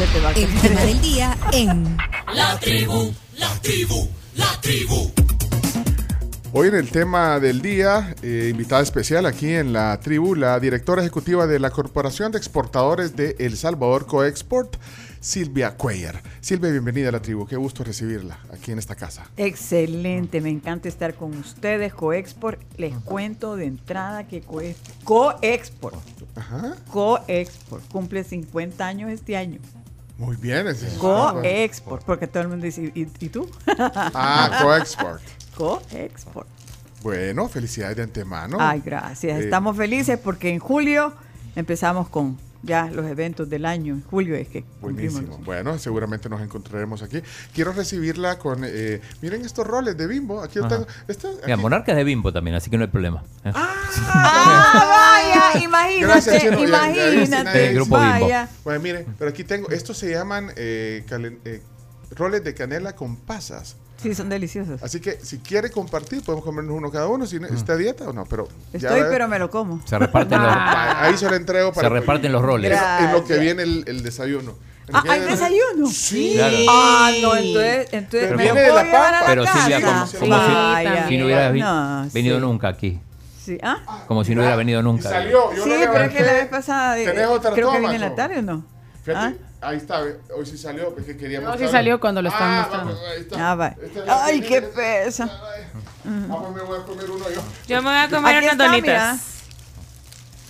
se te va a El tema del día en La tribu, la tribu, la tribu. Hoy en el tema del día, eh, invitada especial aquí en la tribu, la directora ejecutiva de la Corporación de Exportadores de El Salvador Coexport, Silvia Cuellar. Silvia, bienvenida a la tribu. Qué gusto recibirla aquí en esta casa. Excelente, me encanta estar con ustedes, Coexport. Les cuento de entrada que Coe- Coexport, Ajá. Coexport, cumple 50 años este año. Muy bien. ese es- Coexport, porque todo el mundo dice, ¿y, y tú? Ah, Coexport. Coexport. Bueno, felicidades de antemano. Ay, gracias. Eh, Estamos felices porque en julio empezamos con ya los eventos del año. En julio es que cumplimos. Buenísimo. Bueno, seguramente nos encontraremos aquí. Quiero recibirla con. eh, miren estos roles de bimbo. Aquí yo Ajá. tengo. Este, Mira, Monarca es de Bimbo también, así que no hay problema. ¿eh? Ah, vaya, imagínate, Gracias, Chino. Imagínate. El grupo Bimbo. vaya. Bueno, miren, pero aquí tengo. Estos se llaman eh, calen- eh, roles de canela con pasas. Sí, son deliciosos. Así que si quiere compartir, podemos comernos uno cada uno. Si no- ¿Está a dieta o no? Pero ya Estoy, pero me lo como. Se reparten los, Ah, Ahí se lo entrego para. se reparten los roles. Gra- En lo que viene el, el desayuno. En lo Ah, que ¿hay viene- desayuno? Sí. Claro. Ah, no, entonces, entonces Pero me viene lo de puedo la llevar a pampa. la Pero casa. Silvia, como, como si, si no hubiera vi- No, venido sí. nunca aquí. Sí, ah, Como si no hubiera venido Y nunca. salió. Yo sí pero es levanté. que la vez pasada ¿Tenés otra creo que toma, viene en la no? tarde o no. Fíjate, ahí está. Hoy sí salió. Es que quería No, sí salió cuando lo estaban Ah, mostrando. vamos, ahí está. Ah, va. Esta es la Ay, qué pesa. Ah, pues me voy a comer uno yo. Yo me voy a comer Aquí unas está, donitas. mira.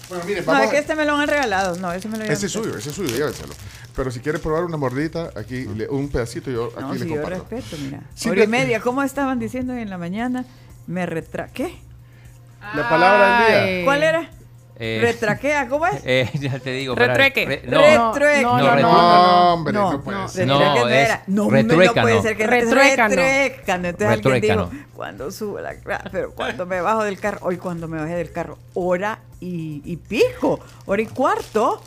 Bueno, miren, No, vamos. es que este me lo han regalado. No, ese me lo Ese es suyo, ese es suyo, llévenselo. Pero si quiere probar una mordita, aquí le- un pedacito, yo aquí No, le si yo comparto. respeto, mira. Sí, Hora y media, ¿cómo estaban diciendo en la mañana? Me retra... ¿Qué? La palabra del día. ¿Cuál era? Eh, Retraquea, ¿cómo es? eh, ya te digo. Retrueque. re- no, Retrueque. No, No, no, no. No, hombre, no, no, puede no, ser. No, no es era. No, no puede ser que Retruécano. retruécano. Entonces alguien dijo, cuando sube la pero cuando me bajo del carro, hoy cuando me bajé del carro, hora y, y pico, hora y cuarto,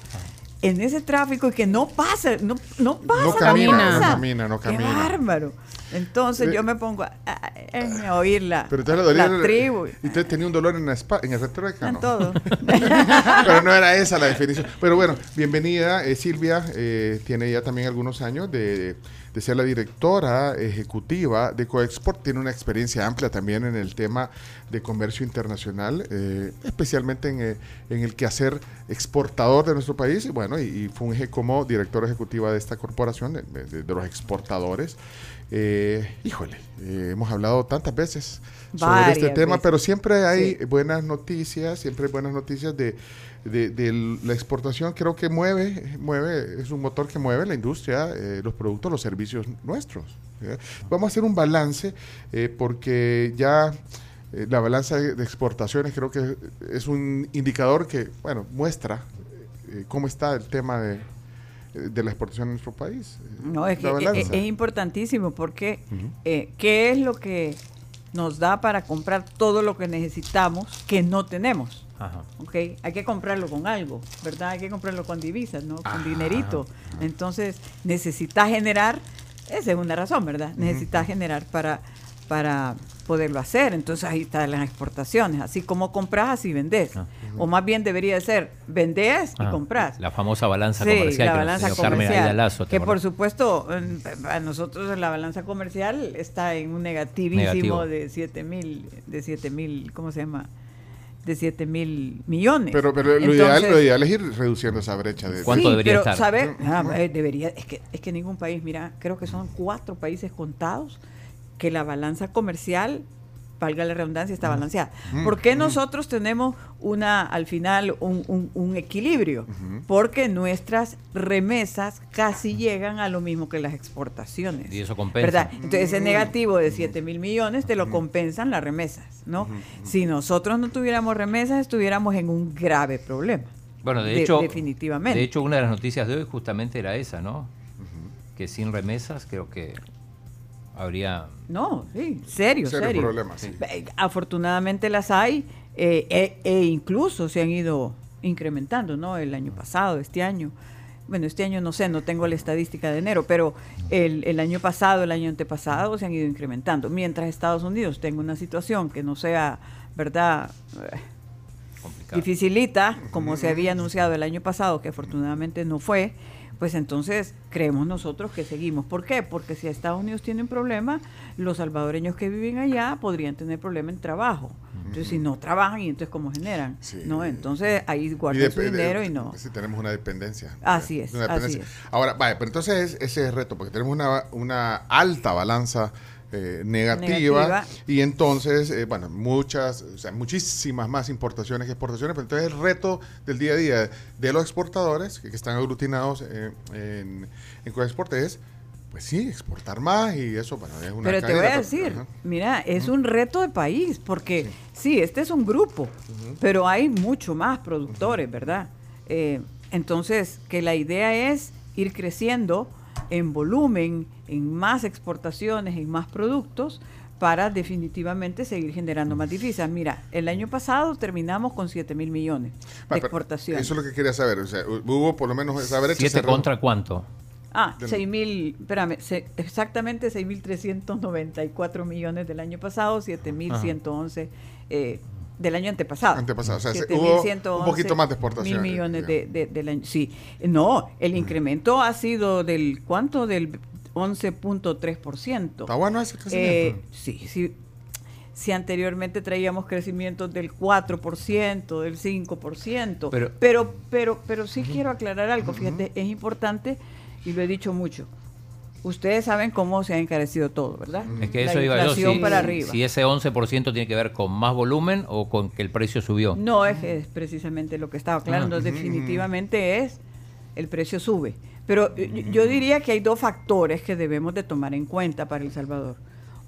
en ese tráfico y que no pasa, no, no pasa. No camina, no pasa. camina, no camina. Qué bárbaro. Entonces yo me pongo a, a- a- a oír la, Pero entonces le dolía. la tribu. Y usted tenía un dolor en la espalda, en el retruécano. En todo. Pero no era esa la definición. Pero bueno, bienvenida, eh, Silvia. eh, tiene ya también algunos años de, de ser la directora ejecutiva de Coexport. Tiene una experiencia amplia también en el tema de comercio internacional, eh, especialmente en, eh, en el quehacer exportador de nuestro país. Y bueno, y, y funge como directora ejecutiva de esta corporación, de, de- de los exportadores. Eh, híjole, eh, hemos hablado tantas veces sobre este tema, veces. pero siempre hay Sí. buenas noticias, siempre hay buenas noticias de, de, de la exportación. Creo que mueve, mueve, es un motor que mueve la industria, eh, los productos, los servicios nuestros. Vamos a hacer un balance porque ya la balanza de exportaciones creo que es un indicador que, bueno, muestra cómo está el tema de, de la exportación en nuestro país. No, es que es, importantísimo porque eh, ¿qué es lo que nos da para comprar todo lo que necesitamos que no tenemos? Ajá. ¿ok? Hay que comprarlo con algo, ¿verdad? Hay que comprarlo con divisas, ¿no? Con Ajá, dinerito. Entonces, necesitas generar, esa es una razón, ¿verdad? Necesitas generar para, para poderlo hacer. Entonces, ahí están las exportaciones. Así como compras, así vendes. Ah. O más bien debería ser, vendes y Ah, compras. La famosa balanza Sí, comercial la que nos balanza enseñó Carmen comercial. Aida Lazo. ¿te que por supuesto, a nosotros la balanza comercial está en un negativísimo Negativo. de 7 mil, de 7 mil, ¿cómo se llama? De 7 mil millones. Pero, pero lo, ideal, lo ideal es ir reduciendo esa brecha de... ¿Cuánto debería pero, estar? ¿sabes? Ah, eh, debería, es que, es que ningún país, mira, creo que son cuatro países contados que la balanza comercial, valga la redundancia, está balanceada. ¿Por qué nosotros tenemos una, al final, un, un- un equilibrio? Porque nuestras remesas casi llegan a lo mismo que las exportaciones. Y eso compensa. ¿verdad? Entonces ese negativo de 7 mil millones te lo compensan las remesas, ¿no? Si nosotros no tuviéramos remesas, estuviéramos en un grave problema. Bueno, de, De- hecho, definitivamente. De hecho, una de las noticias de hoy justamente era esa, ¿no? Que sin remesas creo que habría No, sí, serio, Serio serio. problema, sí. Afortunadamente las hay eh, e, e incluso se han ido incrementando, ¿no? El año pasado, este año. Bueno, este año no sé, no tengo la estadística de enero, pero el, el año pasado, el año antepasado se han ido incrementando. Mientras Estados Unidos tenga una situación que no sea, ¿verdad? Complicado. dificilita, como se había anunciado el año pasado, que afortunadamente no fue, pues entonces creemos nosotros que seguimos. ¿Por qué? Porque si Estados Unidos tiene un problema, los salvadoreños que viven allá podrían tener problema en trabajo. Entonces, si no trabajan, ¿y entonces cómo generan? Sí. ¿No? Entonces, ahí guardan su dinero de- y no. Sí, tenemos una dependencia. Así es, una así dependencia. es. Ahora, vaya, pero entonces es- ese es el reto, porque tenemos una, una alta balanza eh, negativa, Negativa. y entonces, eh, bueno, muchas, o sea, muchísimas más importaciones que exportaciones, pero entonces el reto del día a día de los exportadores, que, que están aglutinados eh, en, en Coexport, es, pues sí, exportar más y eso, bueno, es una Pero te voy a decir, ajá. mira, es un reto de país, porque sí, este es un grupo, pero hay mucho más productores, ¿verdad? Eh, entonces, que la idea es ir creciendo en volumen, en más exportaciones, en más productos, para definitivamente seguir generando más divisas. Mira, el año pasado terminamos con 7 mil millones de Ah, pero exportaciones. Eso es lo que quería saber, o sea, hubo por lo menos esa brecha. ¿Siete contra cuánto? Ah, Del- 6 mil, espérame, se- exactamente 6.394 millones del año pasado, 7.111 eh, del año antepasado. Antepasado, o sea, se- 7.111 hubo un poquito más de exportaciones, Mil millones de, de- del año. Sí, no, el incremento ha sido del, ¿cuánto? Del 11.3%. ¿Está bueno ese crecimiento? Eh, sí, sí. Si anteriormente traíamos crecimientos del 4%, del 5%, Pero- pero, pero, pero, sí quiero aclarar algo, fíjate, es importante y lo he dicho mucho. Ustedes saben cómo se ha encarecido todo, ¿verdad? Es que La eso iba yo. Si, para arriba. si ese 11% tiene que ver con más volumen o con que el precio subió. No es, es precisamente lo que estaba aclarando, Ah. definitivamente es el precio sube. Pero eh, yo, diría que hay dos factores que debemos de tomar en cuenta para El Salvador.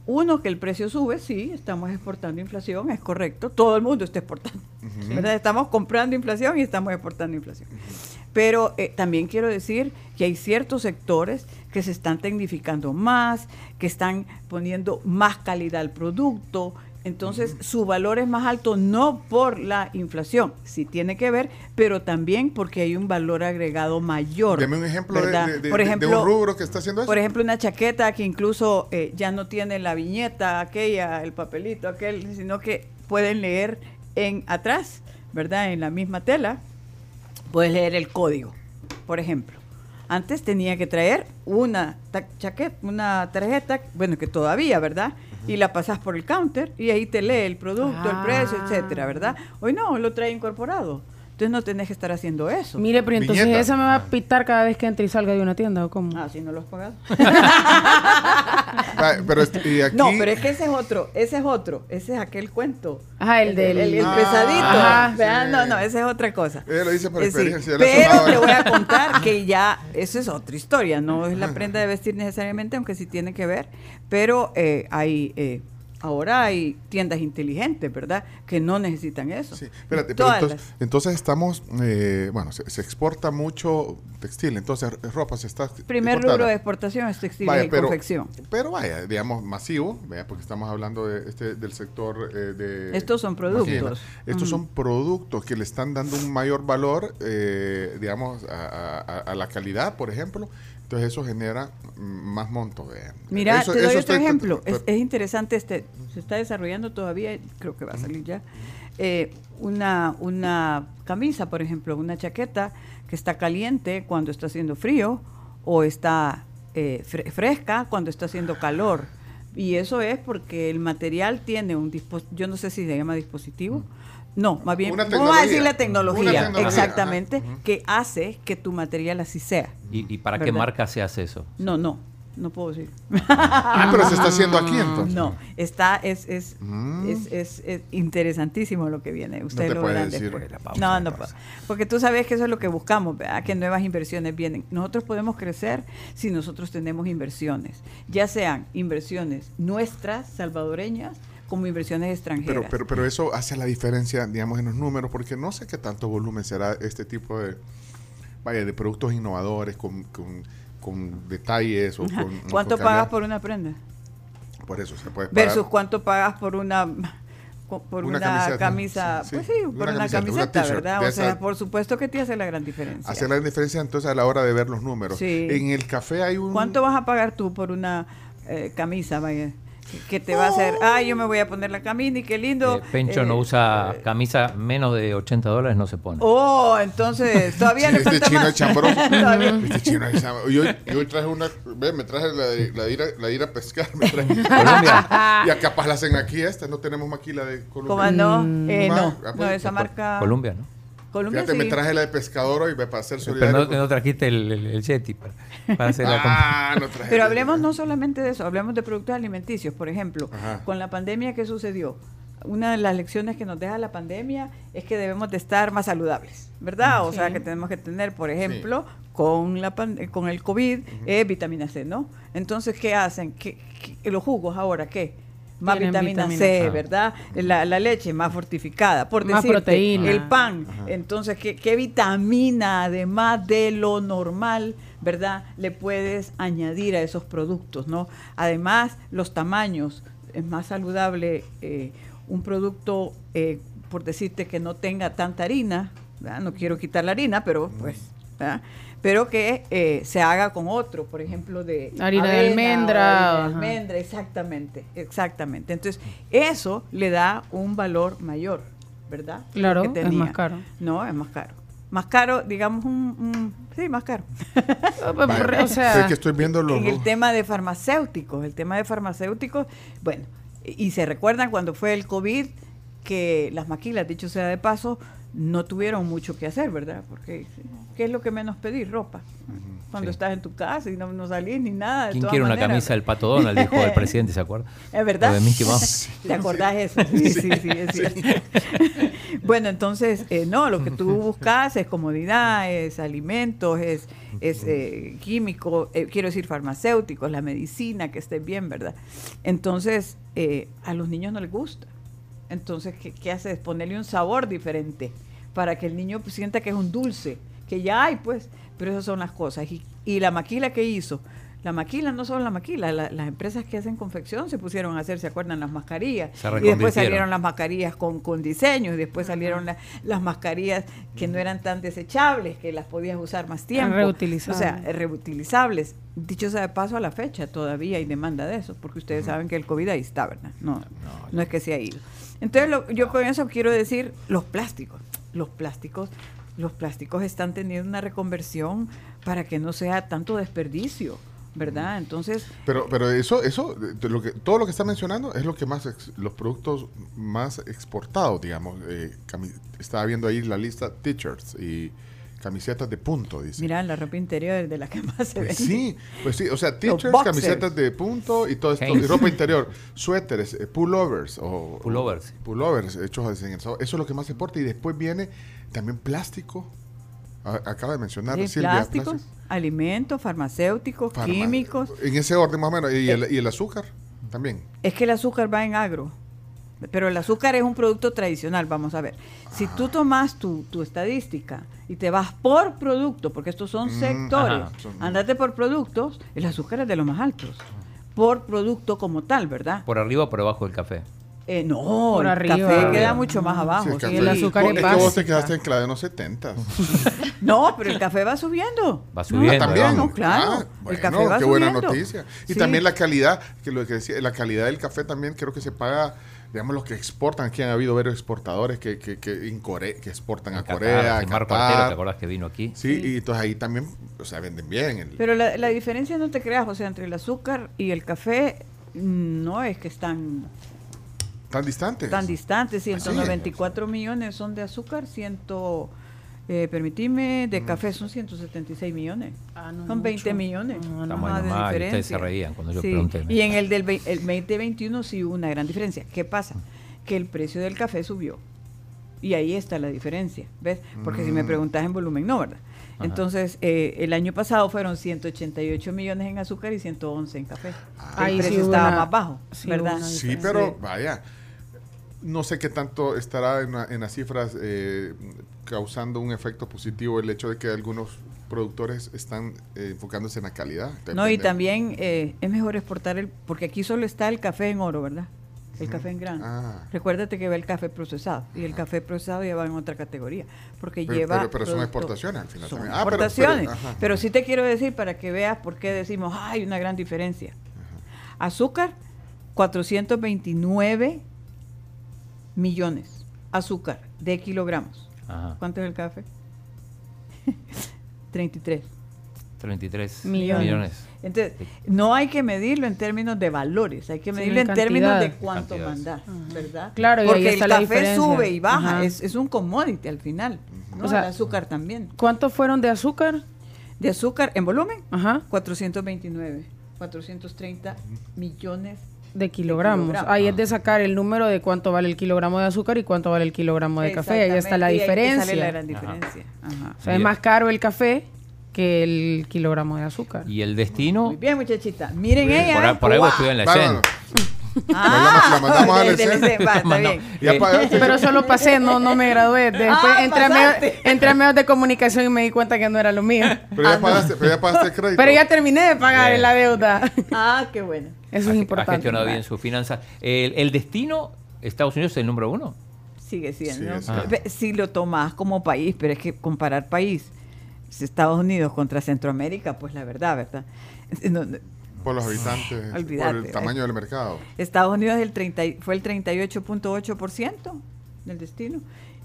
Uno, que el precio sube, sí, estamos exportando inflación, es correcto, todo el mundo está exportando, ¿verdad? Estamos comprando inflación y estamos exportando inflación. Pero eh, también quiero decir que hay ciertos sectores que se están tecnificando más, que están poniendo más calidad al producto, entonces su valor es más alto no por la inflación, sí tiene que ver, pero también porque hay un valor agregado mayor. Deme un ejemplo de, de- por de ejemplo, un rubro que está haciendo eso. por ejemplo, una chaqueta que incluso eh, ya no tiene la viñeta aquella, el papelito aquel, sino que pueden leer en atrás, ¿verdad? En la misma tela, puedes leer el código, por ejemplo. Antes tenía que traer una ta- chaqueta, una tarjeta, bueno, que todavía, ¿verdad? Y la pasas por el counter y ahí te lee el producto, el precio, Ah. etcétera, ¿verdad? Hoy no, lo trae incorporado. Entonces no tenés que estar haciendo eso. Mire, pero entonces Viñeta. esa me va a pitar cada vez que entre y salga de una tienda o cómo. Ah, si no lo has pagado. Va, pero este- y aquí, No, pero es que ese es otro, ese es otro, ese es aquel cuento. Ajá, el del- el, el Ah, pesadito. Ajá. ¿verdad? sí. No, no, esa es otra cosa. Ella lo dice por Eh, sí, experiencia, Pero te voy a contar que ya, eso es otra historia, no es la prenda de vestir necesariamente, aunque sí tiene que ver, pero eh, hay, eh, ahora hay tiendas inteligentes, ¿verdad? Que no necesitan eso. Sí, espérate, pero entonces, entonces estamos, eh, bueno, se, se exporta mucho textil, entonces r- ropa se está Primer rubro de exportación es textil Vaya, y pero, confección. pero vaya, digamos, masivo, porque estamos hablando de este, del sector eh, de... Estos son productos. Estos son productos que le están dando un mayor valor, eh, digamos, a, a- a la calidad, por ejemplo. Entonces eso genera más monto. de- Mira, eso- te doy eso otro ejemplo. Es, interesante este, se está desarrollando todavía, creo que va a salir ya. eh, una, una camisa, por ejemplo, una chaqueta que está caliente cuando está haciendo frío o está eh, fre- fresca cuando está haciendo calor. Y eso es porque el material tiene un dispositivo, yo no sé si se llama dispositivo. No, más bien, vamos a decir la tecnología, tecnología, exactamente, ajá, que hace que tu material así sea. ¿Y, y para qué marca se hace eso? No, no, no puedo decir. Ah, pero se está haciendo aquí entonces. No, está, es, es, Mm. es, es- es interesantísimo lo que viene. Ustedes te lo verán decir. después. La pausa, No, no puedo. Porque tú sabes que eso es lo que buscamos, ¿verdad? que nuevas inversiones vienen. Nosotros podemos crecer si nosotros tenemos inversiones, ya sean inversiones nuestras, salvadoreñas, como inversiones extranjeras. Pero, pero, pero eso hace la diferencia, digamos, en los números, porque no sé qué tanto volumen será este tipo de, vaya, de productos innovadores con, con, con detalles o con... ¿Cuánto con pagas por una prenda? Por eso se puede pagar. Versus cuánto pagas por una por Una una, camiseta. camisa, Sí, pues sí, por una camiseta, una ¿verdad? O sea, por supuesto que te hace la gran diferencia. Hace la diferencia entonces a la hora de ver los números. Sí. En el café hay un... ¿Cuánto vas a pagar tú por una eh, camisa, vaya? Que te va a hacer, ay, yo me voy a poner la camisa y qué lindo. Eh, Pencho no Eh, usa camisa menos de 80 dólares, no se pone. Oh, entonces todavía le Este falta chino más. es chambroso. Todavía. Este chino es chambroso. Yo, yo hoy traje una. Ve, me traje la de, la de ir, a, la de ir a pescar. Me traje. Colombia. Ya capaz la hacen aquí esta. No tenemos maquila de ¿Cómo Colombia. no? Eh, Ah, no, ah, no, pues, esa marca. Colombia, ¿no? Colombia Fíjate, sí. me traje la de pescador hoy ve, para ser Pero solidario. no, no trajiste el, el, el Yeti para, para hacer la compra. ah, no traje. Pero hablemos no solamente de eso, hablemos de productos alimenticios. Por ejemplo, Ajá. con la pandemia, ¿qué sucedió? Una de las lecciones que nos deja la pandemia es que debemos de estar más saludables, ¿verdad? O sea, que tenemos que tener, por ejemplo, con, la eh, con el COVID, eh, vitamina C, ¿no? Entonces, ¿qué hacen? ¿Qué, qué- los jugos ahora qué? Más vitamina, vitamina C. ¿verdad? La, la leche más fortificada, por Más decirte, proteína. El pan. Entonces, ¿qué, qué vitamina, además de lo normal, ¿verdad? Le puedes añadir a esos productos, ¿no? Además, los tamaños. Es más saludable eh, un producto, eh, por decirte, que no tenga tanta harina. ¿verdad? No quiero quitar la harina, pero pues... ¿verdad? Pero que eh, se haga con otro, por ejemplo, de Harina de avena almendra, harina de almendra, exactamente, exactamente. Entonces, eso le da un valor mayor, ¿verdad? Claro, Que es más caro. No, es más caro. Más caro, digamos, un, un- sí, más caro. Vaya, o sea, es que estoy viendo los. en el tema de farmacéuticos, el tema de farmacéuticos, bueno, y se recuerdan cuando fue el COVID que las maquilas, dicho sea de paso, no tuvieron mucho que hacer, ¿verdad? Porque ¿qué es lo que menos pedir? Ropa. Cuando Sí. estás en tu casa y no, no salís ni nada. de ¿Quién quiere una camisa del Pato Donald? Dijo el presidente, ¿se acuerda? ¿Es verdad? Lo de Mickey Mouse. ¿Te acordás eso? Sí, sí, sí, es cierto. bueno, entonces, eh, no, lo que tú buscas es comodidad, es alimentos, es, es eh, químico, eh, quiero decir farmacéuticos, la medicina, que esté bien, ¿verdad? Entonces, eh, a los niños no les gusta. Entonces, ¿qué, qué haces? Ponerle un sabor diferente para que el niño sienta que es un dulce, que ya hay, pues, pero esas son las cosas. Y, y la maquila que hizo, la maquila, no solo la maquila, la- las empresas que hacen confección se pusieron a hacer, ¿se acuerdan? Las mascarillas. Se y después salieron las mascarillas con, con diseños, y después salieron la- las mascarillas que no eran tan desechables, que las podías usar más tiempo. reutilizables. O sea, reutilizables. Dicho sea de paso, a la fecha todavía hay demanda de eso, porque ustedes saben que el COVID ahí está, ¿verdad? No, no, es que se ha ido. Entonces, lo- yo con eso quiero decir los plásticos. Los plásticos, los plásticos están teniendo una reconversión para que no sea tanto desperdicio, ¿verdad? Entonces, Pero, pero eso, eso, lo que, todo lo que está mencionando es lo que más, ex- los productos más exportados, digamos. Eh, estaba viendo ahí la lista t-shirts y camisetas de punto, dice. mira, la ropa interior es de la que más se Pues vende. sí, pues sí, o sea, t-shirts, camisetas de punto y todo esto, y ropa interior, suéteres, eh, pullovers o Pullovers. pullovers hechos en el sábado. Eso es lo que más se porta y después viene también plástico. A- acaba de mencionar Sí, Silvia, plásticos, plástico. alimentos, farmacéuticos, Farma- químicos. En ese orden más o menos. Y, el, y el azúcar también. Es que el azúcar va en agro. Pero el azúcar es un producto tradicional, vamos a ver. Si tú tomas tu, tu estadística y te vas por producto, porque estos son Mm, sectores, ajá. Son- andate por productos, el azúcar es de los más altos. Por producto como tal, ¿verdad? Por arriba o por abajo del café. Eh, no, Por el arriba. café queda mucho más abajo. Sí, el sí. el azúcar es es que vos te quedaste en clave de los 70. No, pero el café va subiendo. Va subiendo, No, también. No, claro. Ah, el bueno, café va qué buena subiendo. noticia. Y Sí. también la calidad, que lo que decía, la calidad del café también creo que se paga, digamos, los que exportan. Aquí han habido varios exportadores que, que, que, en Core- que exportan a En Qatar, Corea, a sí, Marco Qatar. Artero, ¿te acordás que vino aquí? Sí, y entonces ahí también, o sea, venden bien. el- Pero la, la diferencia, no te creas, o sea, entre el azúcar y el café mm, no es que están tan distantes. tan distantes. Así 194 millones son de azúcar, ciento, eh, permitime, de café son 176 millones. Ah, no son 20 mucho. millones. Ah, no. Ahí de nomás, y ustedes diferencia. se reían cuando yo Sí, pregunté. Y en el del el 2021 sí hubo una gran diferencia. ¿Qué pasa? Que el precio del café subió. Y ahí está la diferencia, ¿ves? Porque si me Mm. preguntas en volumen, no, ¿verdad? Ajá. Entonces, eh, el año pasado fueron 188 millones en azúcar y 111 en café. Ahí el precio estaba una- más bajo, sí ¿verdad? Sí, pero vaya, no sé qué tanto estará en, la- en las cifras eh, causando un efecto positivo el hecho de que algunos productores están eh, enfocándose en la calidad. No, y también eh, es mejor exportar el, porque aquí solo está el café en oro, ¿verdad? El café en grano. Ah. Recuérdate que va el café procesado y el café procesado ya va en otra categoría, porque Pero- lleva. pero- pero son exportaciones al final Son también. Ah, pero- pero- exportaciones. pero, sí te quiero decir para que veas por qué decimos, "Ah, hay una gran diferencia. Azúcar 429 millones azúcar de kilogramos. Ajá. ¿Cuánto es el café? 33. 33 Millones. millones. Entonces, no hay que medirlo en términos de valores, hay que Sí, medirlo en en términos de cuánto mandar, ¿verdad? Claro, y Porque el café sube y baja, es, es un commodity al final. ¿no? O sea, el azúcar también. ¿Cuántos fueron de azúcar? De azúcar en volumen, Ajá. 429, 430 millones. De kilogramos. kilogramos. Ahí es de sacar el número de cuánto vale el kilogramo de azúcar y cuánto vale el kilogramo de café. Ahí está la y diferencia. sale la gran diferencia. Ajá. O sea, es más caro el café que el kilogramo de azúcar. Y el destino, Muy bien, muchachita. Miren ella. por, ahí- por ahí Wow. estudió en la. Ah, mandamos escena. Va, está bien. Eh. Pero solo pasé, no, no me gradué. Después Ah, entré, a medios, entré a medios de comunicación y me di cuenta que no era lo mío. Pero ya pagaste, pero ya pagaste el crédito. Pero ya terminé de pagar Bien. la deuda. Ah, qué bueno. Eso ha- es Ha importante. gestionado bien sus finanzas. El, el destino, Estados Unidos es el número uno. Sigue siendo. Siendo. Ve- Si lo tomas como país, pero es que comparar país, Estados Unidos contra Centroamérica, pues la verdad, ¿verdad? No, no, Por los habitantes, Olvídate. por el tamaño del mercado. Estados Unidos el 30 y- fue el 38.8% del destino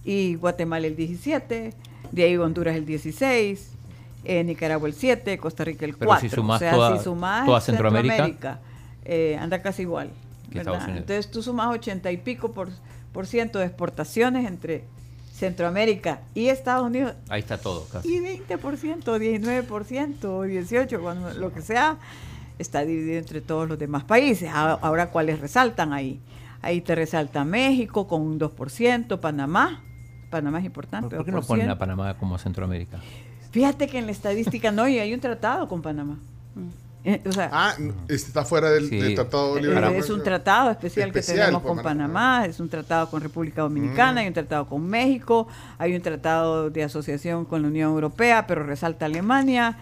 y Guatemala el 17, de ahí Honduras el 16, eh, Nicaragua el 7, Costa Rica el 4. Pero si sumás o sea, toda- si sumás toda Centroamérica, Centroamérica, eh, anda casi igual. Entonces tú sumas 80 y pico por, por ciento de exportaciones entre Centroamérica y Estados Unidos Ahí está todo. casi. y 20%, 19%, 18%, cuando, lo que sea, está dividido entre todos los demás países. A- Ahora, ¿cuáles resaltan ahí? Ahí te resalta México con un 2%, Panamá. Panamá es importante. ¿Por qué no ponen 2%. a Panamá como Centroamérica? Fíjate que en la estadística no, y hay un tratado con Panamá. Eh, o sea, Ah, este está fuera del, Sí. del Tratado de eh, Libre es un tratado especial, Especial que tenemos con Panamá. Panamá, es un tratado con República Dominicana, hay un tratado con México, hay un tratado de asociación con la Unión Europea, pero resalta Alemania.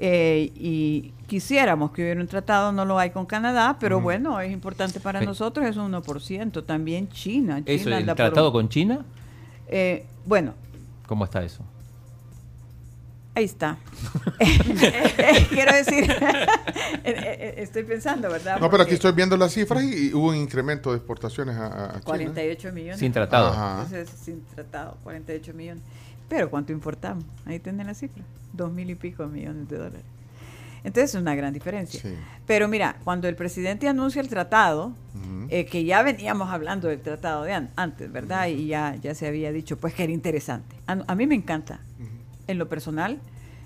eh, y quisiéramos que hubiera un tratado, no lo hay con Canadá, pero bueno, es importante para Sí. nosotros, es un 1%. También China. China ¿Eso, el por tratado con China? Eh, bueno, ¿Cómo está eso? Ahí está. Quiero decir, eh, estoy pensando, ¿verdad? No, pero aquí estoy viendo las cifras y, y hubo un incremento de exportaciones a, a China. 48 millones. Sin tratado. Ajá. Entonces, sin tratado, 48 millones. Pero ¿cuánto importamos? Ahí tienen la cifra, dos mil y pico millones de dólares. Entonces es una gran diferencia. Sí. Pero mira, cuando el presidente anuncia el tratado, eh, que ya veníamos hablando del tratado de an- antes, ¿verdad? Y ya, ya se había dicho, pues que era interesante. A, a mí me encanta, en lo personal,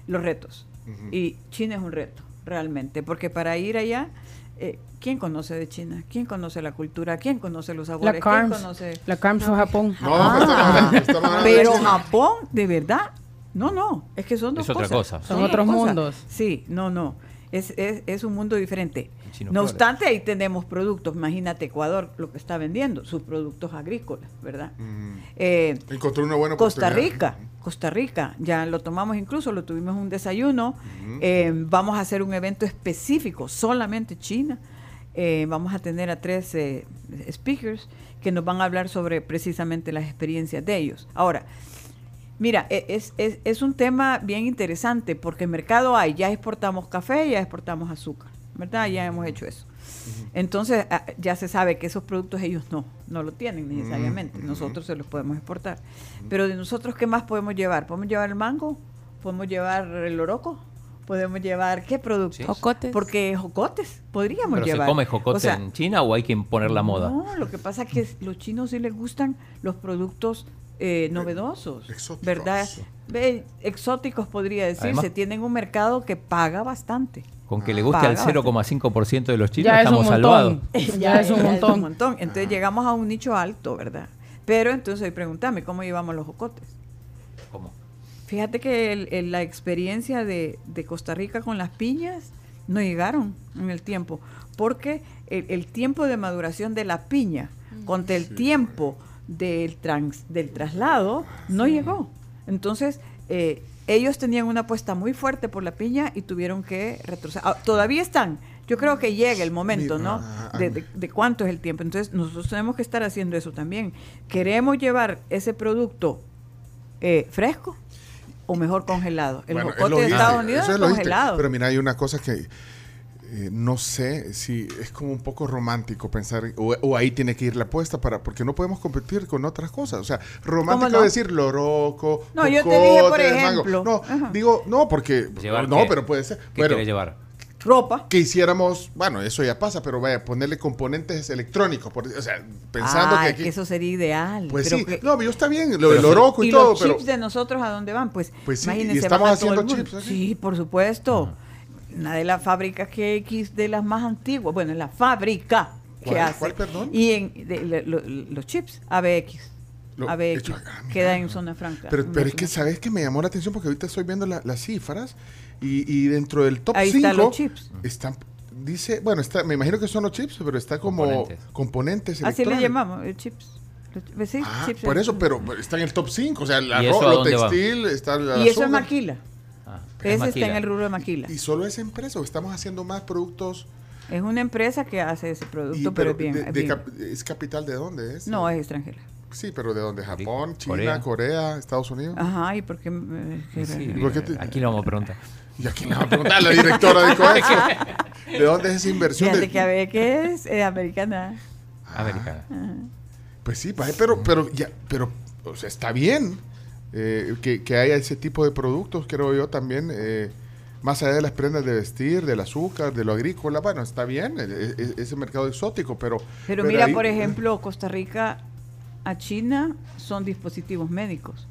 los retos. Y China es un reto, realmente, porque para ir allá, eh, ¿quién conoce de China? ¿Quién conoce la cultura? ¿Quién conoce los sabores? La ¿Quién conoce? La CARMS Japón. No, hablando de Pero. Japón, de verdad, no, no, es que son dos Es otra cosas. cosa. Son otros cosas. mundos. Sí, no, no. Es, es, es un mundo diferente. El No flores. obstante, ahí tenemos productos. Imagínate Ecuador, lo que está vendiendo, sus productos agrícolas, ¿verdad? Mm. Eh, Encontré una buena Costa. Rica, Costa Rica, ya lo tomamos incluso, lo tuvimos en un desayuno. Eh, vamos a hacer un evento específico, solamente China. Eh, vamos a tener a tres eh, speakers que nos van a hablar sobre precisamente las experiencias de ellos. Ahora, mira, e- es, es, es un tema bien interesante porque mercado hay, ya exportamos café, ya exportamos azúcar, ¿verdad? Ya hemos hecho eso. Entonces, ah, ya se sabe que esos productos ellos no, no lo tienen necesariamente. Nosotros se los podemos exportar. Pero de nosotros, ¿qué más podemos llevar? ¿Podemos llevar el mango? ¿Podemos llevar el oroco? ¿Podemos llevar qué productos? Sí. Jocotes. Porque jocotes podríamos ¿Pero llevar. se come jocote O sea, en China o hay que imponer la moda? No, lo que pasa es que los chinos sí les gustan los productos eh, novedosos, Exóticos. ¿verdad? Ve, exóticos podría decirse. Además- Tienen un mercado que paga bastante. Con que le guste al Paga 0,5% de los chinos Ya es un estamos montón. salvados. Ya es un montón. Entonces llegamos a un nicho alto, ¿verdad? Pero entonces pregúntame, ¿cómo llevamos los jocotes? ¿Cómo? Fíjate que el- el- la experiencia de, de Costa Rica con las piñas no llegaron en el tiempo, porque el, el tiempo de maduración de la piña contra el tiempo del, trans- del traslado no llegó. Entonces, eh, ellos tenían una apuesta muy fuerte por la piña y tuvieron que retroceder. Ah, todavía están. Yo creo que llega el momento, ¿no? Ah, De, de- de cuánto es el tiempo. Entonces, nosotros tenemos que estar haciendo eso también. Queremos llevar ese producto eh, fresco o mejor congelado. El Bueno, jocote de Estados Unidos eso es congelado. Pero mira, hay una cosa que eh, no sé si es como un poco romántico pensar, o, o ahí tiene que ir la apuesta para, porque no podemos competir con otras cosas. O sea, romántico no? decir loroco. No, yo te dije, por mango. ejemplo. No, Ajá. digo, no, porque. ¿Llevar no, qué? pero puede ser. ¿Qué Bueno, quiere llevar? Ropa. que hiciéramos, bueno, eso ya pasa, pero vaya, ponerle componentes electrónicos, por- o sea, pensando Ay, que aquí. que eso sería ideal. pues pero sí, que- no, yo está bien, lo del oroco y, y todo, los pero. chips de nosotros a dónde van, pues, Pues sí, y imagínense, estamos a todo haciendo chips aquí. Sí, por supuesto. Una de las fábricas que X de las más antiguas, bueno, la fábrica que ¿Cuál- hace. cuál, perdón? Y en de- lo- los chips, ABX. Lo- ABX, hecho- ah, mira. queda en zona franca. Pero, pero es que, ¿sabes que Me llamó la atención porque ahorita estoy viendo la- las cifras y, y dentro del top Ahí 5 están los chips. están, dice, bueno, está, me imagino que son los chips, pero está como componentes, Componentes. Así le llamamos, eh, chips. Los- sí, Ah, chips por eso, pero está en el top 5, o sea, la ¿Y ro- eso a lo textil, está la Y eso es maquila. Ah, es Ese está maquila. en el rubro de maquila. Y solo esa empresa, o estamos haciendo más productos. Es una empresa que hace ese producto, y- pero es bien. de- es de bien. cap- ¿Es capital de dónde es? No, es extranjera. Sí, pero ¿de dónde? ¿Japón, China, Corea. Corea, Estados Unidos? Ajá, ¿y por qué? me- qué Sí, raro? ¿Por qué te- Aquí lo vamos a preguntar. ¿Y a quién le va a preguntar? La directora de Coexo. ¿De dónde es esa inversión? Fíjate de- que a ver qué es eh, americana. Ah. Americana. Pues sí, paje, pero, pero, ya, pero o sea, está bien eh, que, que haya ese tipo de productos, creo yo también, eh, más allá de las prendas de vestir, del azúcar, de lo agrícola, bueno, está bien, eh, eh, ese mercado exótico, pero... Pero mira, ahí- por ejemplo, Costa Rica a China son dispositivos médicos.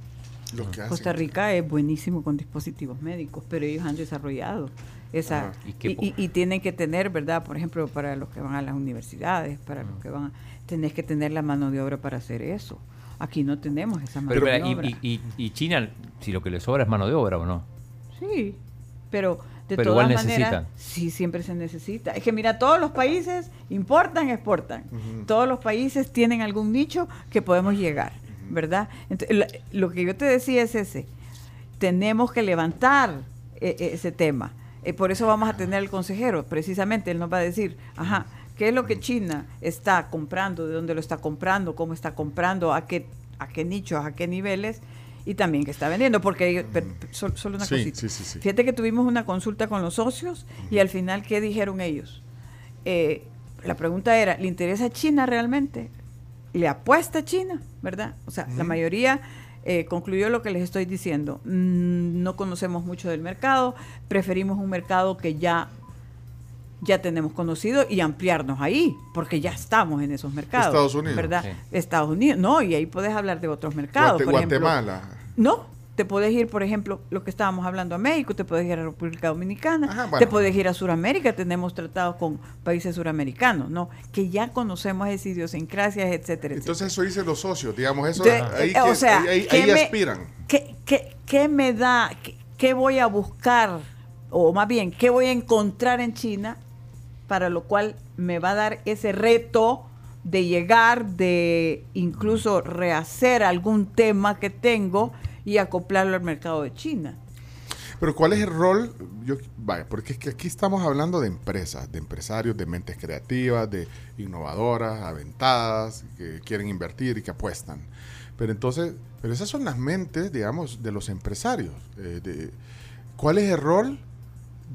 Lo que hacen. Costa Rica es buenísimo con dispositivos médicos, pero ellos han desarrollado esa Ajá. ¿Y y, y- y tienen que tener, ¿verdad? Por ejemplo, para los que van a las universidades, para los que van, a, tenés que tener la mano de obra para hacer eso. Aquí no tenemos esa mano Pero, de obra. y, y- China, si lo que le sobra es mano de obra o no. Sí, pero de Pero todas igual maneras, necesitan. sí, siempre se necesita. Es que mira, todos los países importan, exportan. Todos los países tienen algún nicho que podemos llegar, ¿verdad? Entonces, lo que yo te decía es ese. Tenemos que levantar eh, eh, ese tema. Eh, por eso vamos a tener al consejero, precisamente, él nos va a decir, ajá, ¿qué es lo que China está comprando? ¿De dónde lo está comprando? ¿Cómo está comprando? ¿A qué, a qué nichos? ¿A qué niveles? Y también que está vendiendo, porque solo una Sí, cosita. sí, sí, sí. Fíjate que tuvimos una consulta con los socios y al final, ¿qué dijeron ellos? Eh, la pregunta era, ¿le interesa China realmente? ¿Le apuesta a China? ¿Verdad? O sea, la mayoría eh, concluyó lo que les estoy diciendo. Mm, no conocemos mucho del mercado, preferimos un mercado que ya ya tenemos conocido y ampliarnos ahí, porque ya estamos en esos mercados. Estados Unidos. ¿Verdad? Sí. Estados Unidos, no, y ahí puedes hablar de otros mercados. Guate- por ejemplo, Guatemala. no, te puedes ir, por ejemplo, lo que estábamos hablando a México, te puedes ir a República Dominicana, Ajá, bueno. te puedes ir a Sudamérica, tenemos tratados con países suramericanos, ¿no? Que ya conocemos esas idiosincrasias, etcétera, Entonces eso dicen los socios, digamos, eso ahí, eh, que- o sea, ahí, ahí- ¿qué ahí me- aspiran. ¿qué, qué, qué me da, qué, qué voy a buscar, o más bien, qué voy a encontrar en China para lo cual me va a dar ese reto de llegar, de incluso rehacer algún tema que tengo y acoplarlo al mercado de China? Pero ¿cuál es el rol? Yo, vaya, porque es que aquí estamos hablando de empresas, de empresarios, de mentes creativas, de innovadoras, aventadas, que quieren invertir y que apuestan. Pero entonces, pero esas son las mentes, digamos, de los empresarios. eh, ¿Cuál es el rol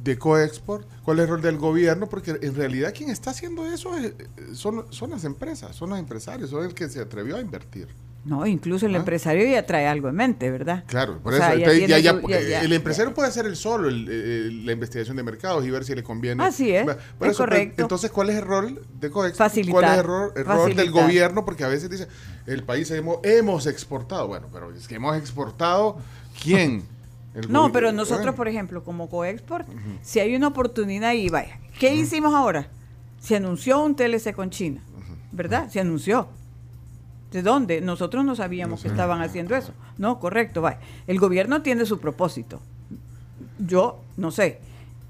de Coexport? ¿Cuál es el rol del gobierno? Porque en realidad quien está haciendo eso es- son, son las empresas, son los empresarios, son el que se atrevió a invertir. No, incluso el Ah. empresario ya trae algo en mente, ¿verdad? Claro, por O eso sea, ya entonces, ya- tiene ya- su- ya- eh, ya- el empresario puede hacer el solo el- el- la investigación de mercados y ver si le conviene. Así es, por es eso, correcto. Entonces, ¿cuál es el rol de COEX? Facilitar, ¿Cuál es el rol, el rol del gobierno? Porque a veces dice, el país hemos, hemos exportado. Bueno, pero es que hemos exportado, ¿quién? El No, pero nosotros, bueno, por ejemplo, como Coexport, si hay una oportunidad ahí, vaya, ¿qué hicimos ahora? Se anunció un TLC con China, ¿verdad? Se anunció. ¿De dónde? Nosotros no sabíamos que estaban haciendo eso. No, correcto, vaya. El gobierno tiene su propósito. Yo no sé.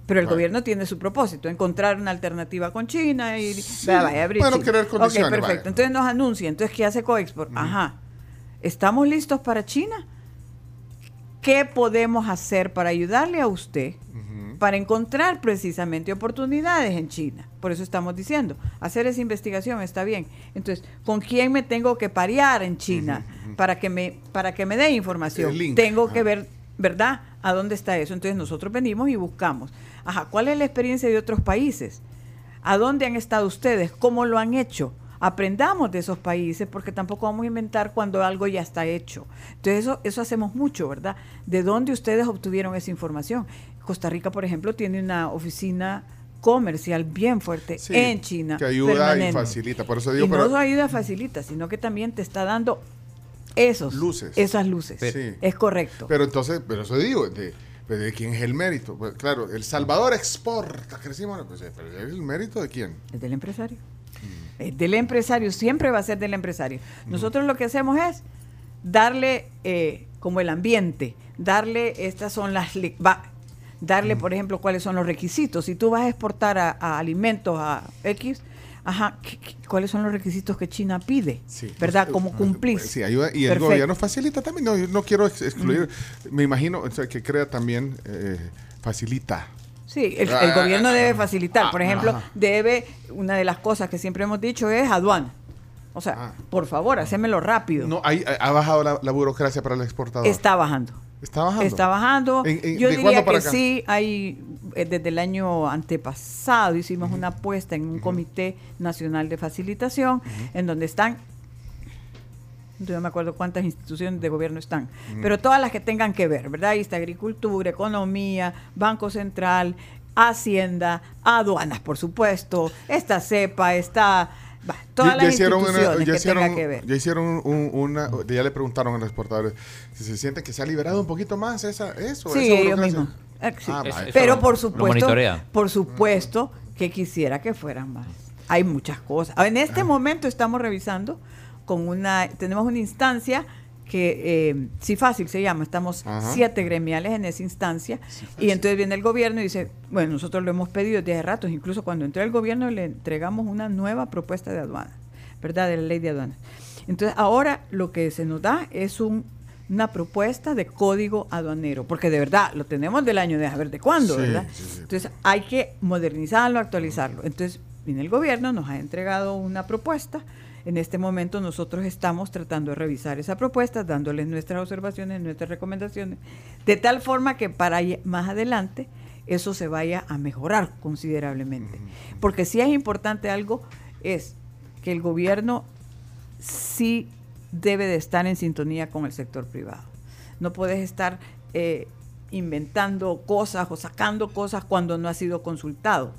Pero el Vale. gobierno tiene su propósito, encontrar una alternativa con China y vaya, vaya, abrir bueno, China. condiciones, Ok, perfecto. vaya. Entonces nos anuncia. Entonces, ¿qué hace Coexport? Ajá. ¿Estamos listos para China? ¿Qué podemos hacer para ayudarle a usted para encontrar precisamente oportunidades en China? Por eso estamos diciendo, hacer esa investigación está bien. Entonces, ¿con quién me tengo que parear en China para que me para que me dé información? Tengo que ver, ¿verdad? ¿A dónde está eso? Entonces nosotros venimos y buscamos. Ajá, ¿cuál es la experiencia de otros países? ¿A dónde han estado ustedes? ¿Cómo lo han hecho? Aprendamos de esos países porque tampoco vamos a inventar cuando algo ya está hecho. Entonces eso, eso hacemos mucho, ¿verdad? ¿De dónde ustedes obtuvieron esa información? Costa Rica, por ejemplo, tiene una oficina comercial bien fuerte Sí, en China. que ayuda y facilita. Por eso digo, y pero- no solo ayuda facilita, sino que también te está dando esos Luces. esas luces. Sí. Es correcto. Pero entonces, pero eso digo, de, ¿de quién es el mérito? Pues, claro, El Salvador exporta, crecimos, pues, pero ¿es el mérito de quién? Es del empresario. Es del empresario, siempre va a ser del empresario. Nosotros lo que hacemos es darle eh, como el ambiente, darle, estas son las, va, darle, por ejemplo, cuáles son los requisitos. Si tú vas a exportar a, a alimentos a X, ajá, ¿qué- qué- ¿cuáles son los requisitos que China pide? Sí. ¿Verdad? ¿Cómo eh, pues, Sí, ayuda. Y el Perfecto. gobierno facilita también. No, yo no quiero ex- excluir. Me imagino o sea, que crea también, eh, facilita. Sí, el, el Ah, gobierno ah, debe facilitar. Por ah, ejemplo, debe, una de las cosas que siempre hemos dicho es aduana. O sea, Ah. por favor, hacémelo rápido. No, hay- ha bajado la, la burocracia para el exportador. Está bajando. Está bajando. Está bajando. ¿En- en- Yo de diría para que acá? sí, hay, eh, desde el año antepasado hicimos una apuesta en un comité nacional de facilitación, en donde están, yo no me acuerdo cuántas instituciones de gobierno están, pero todas las que tengan que ver, ¿verdad? Ahí está agricultura, economía, Banco Central, Hacienda, aduanas, por supuesto, está CEPA, está... bah, todas Ya- las ya hicieron una- instituciones ya que hicieron, tengan que ver. ya hicieron un- una, ya le preguntaron a los exportadores si se siente que se ha liberado un poquito más esa, eso. Sí, esa ellos mismos. Eh, sí. Ah, eso Pero por supuesto, por supuesto que quisiera que fueran más. Hay muchas cosas. En Ah. este momento estamos revisando con una, tenemos una instancia que eh, sí fácil se llama, estamos Ajá. siete gremiales en esa instancia y entonces viene el gobierno y dice, bueno, nosotros lo hemos pedido desde hace ratos, incluso cuando entró el gobierno le entregamos una nueva propuesta de aduanas, ¿verdad? De la ley de aduanas. Entonces ahora lo que se nos da es un una propuesta de código aduanero, porque de verdad lo tenemos del año de a ver de cuándo, Sí, ¿verdad? sí, sí. Entonces hay que modernizarlo, actualizarlo. Entonces viene el gobierno, nos ha entregado una propuesta. En este momento nosotros estamos tratando de revisar esa propuesta, dándoles nuestras observaciones, nuestras recomendaciones, de tal forma que para más adelante eso se vaya a mejorar considerablemente. Porque sí es importante algo, es que el gobierno sí debe de estar en sintonía con el sector privado. No puedes estar eh, inventando cosas o sacando cosas cuando no ha sido consultado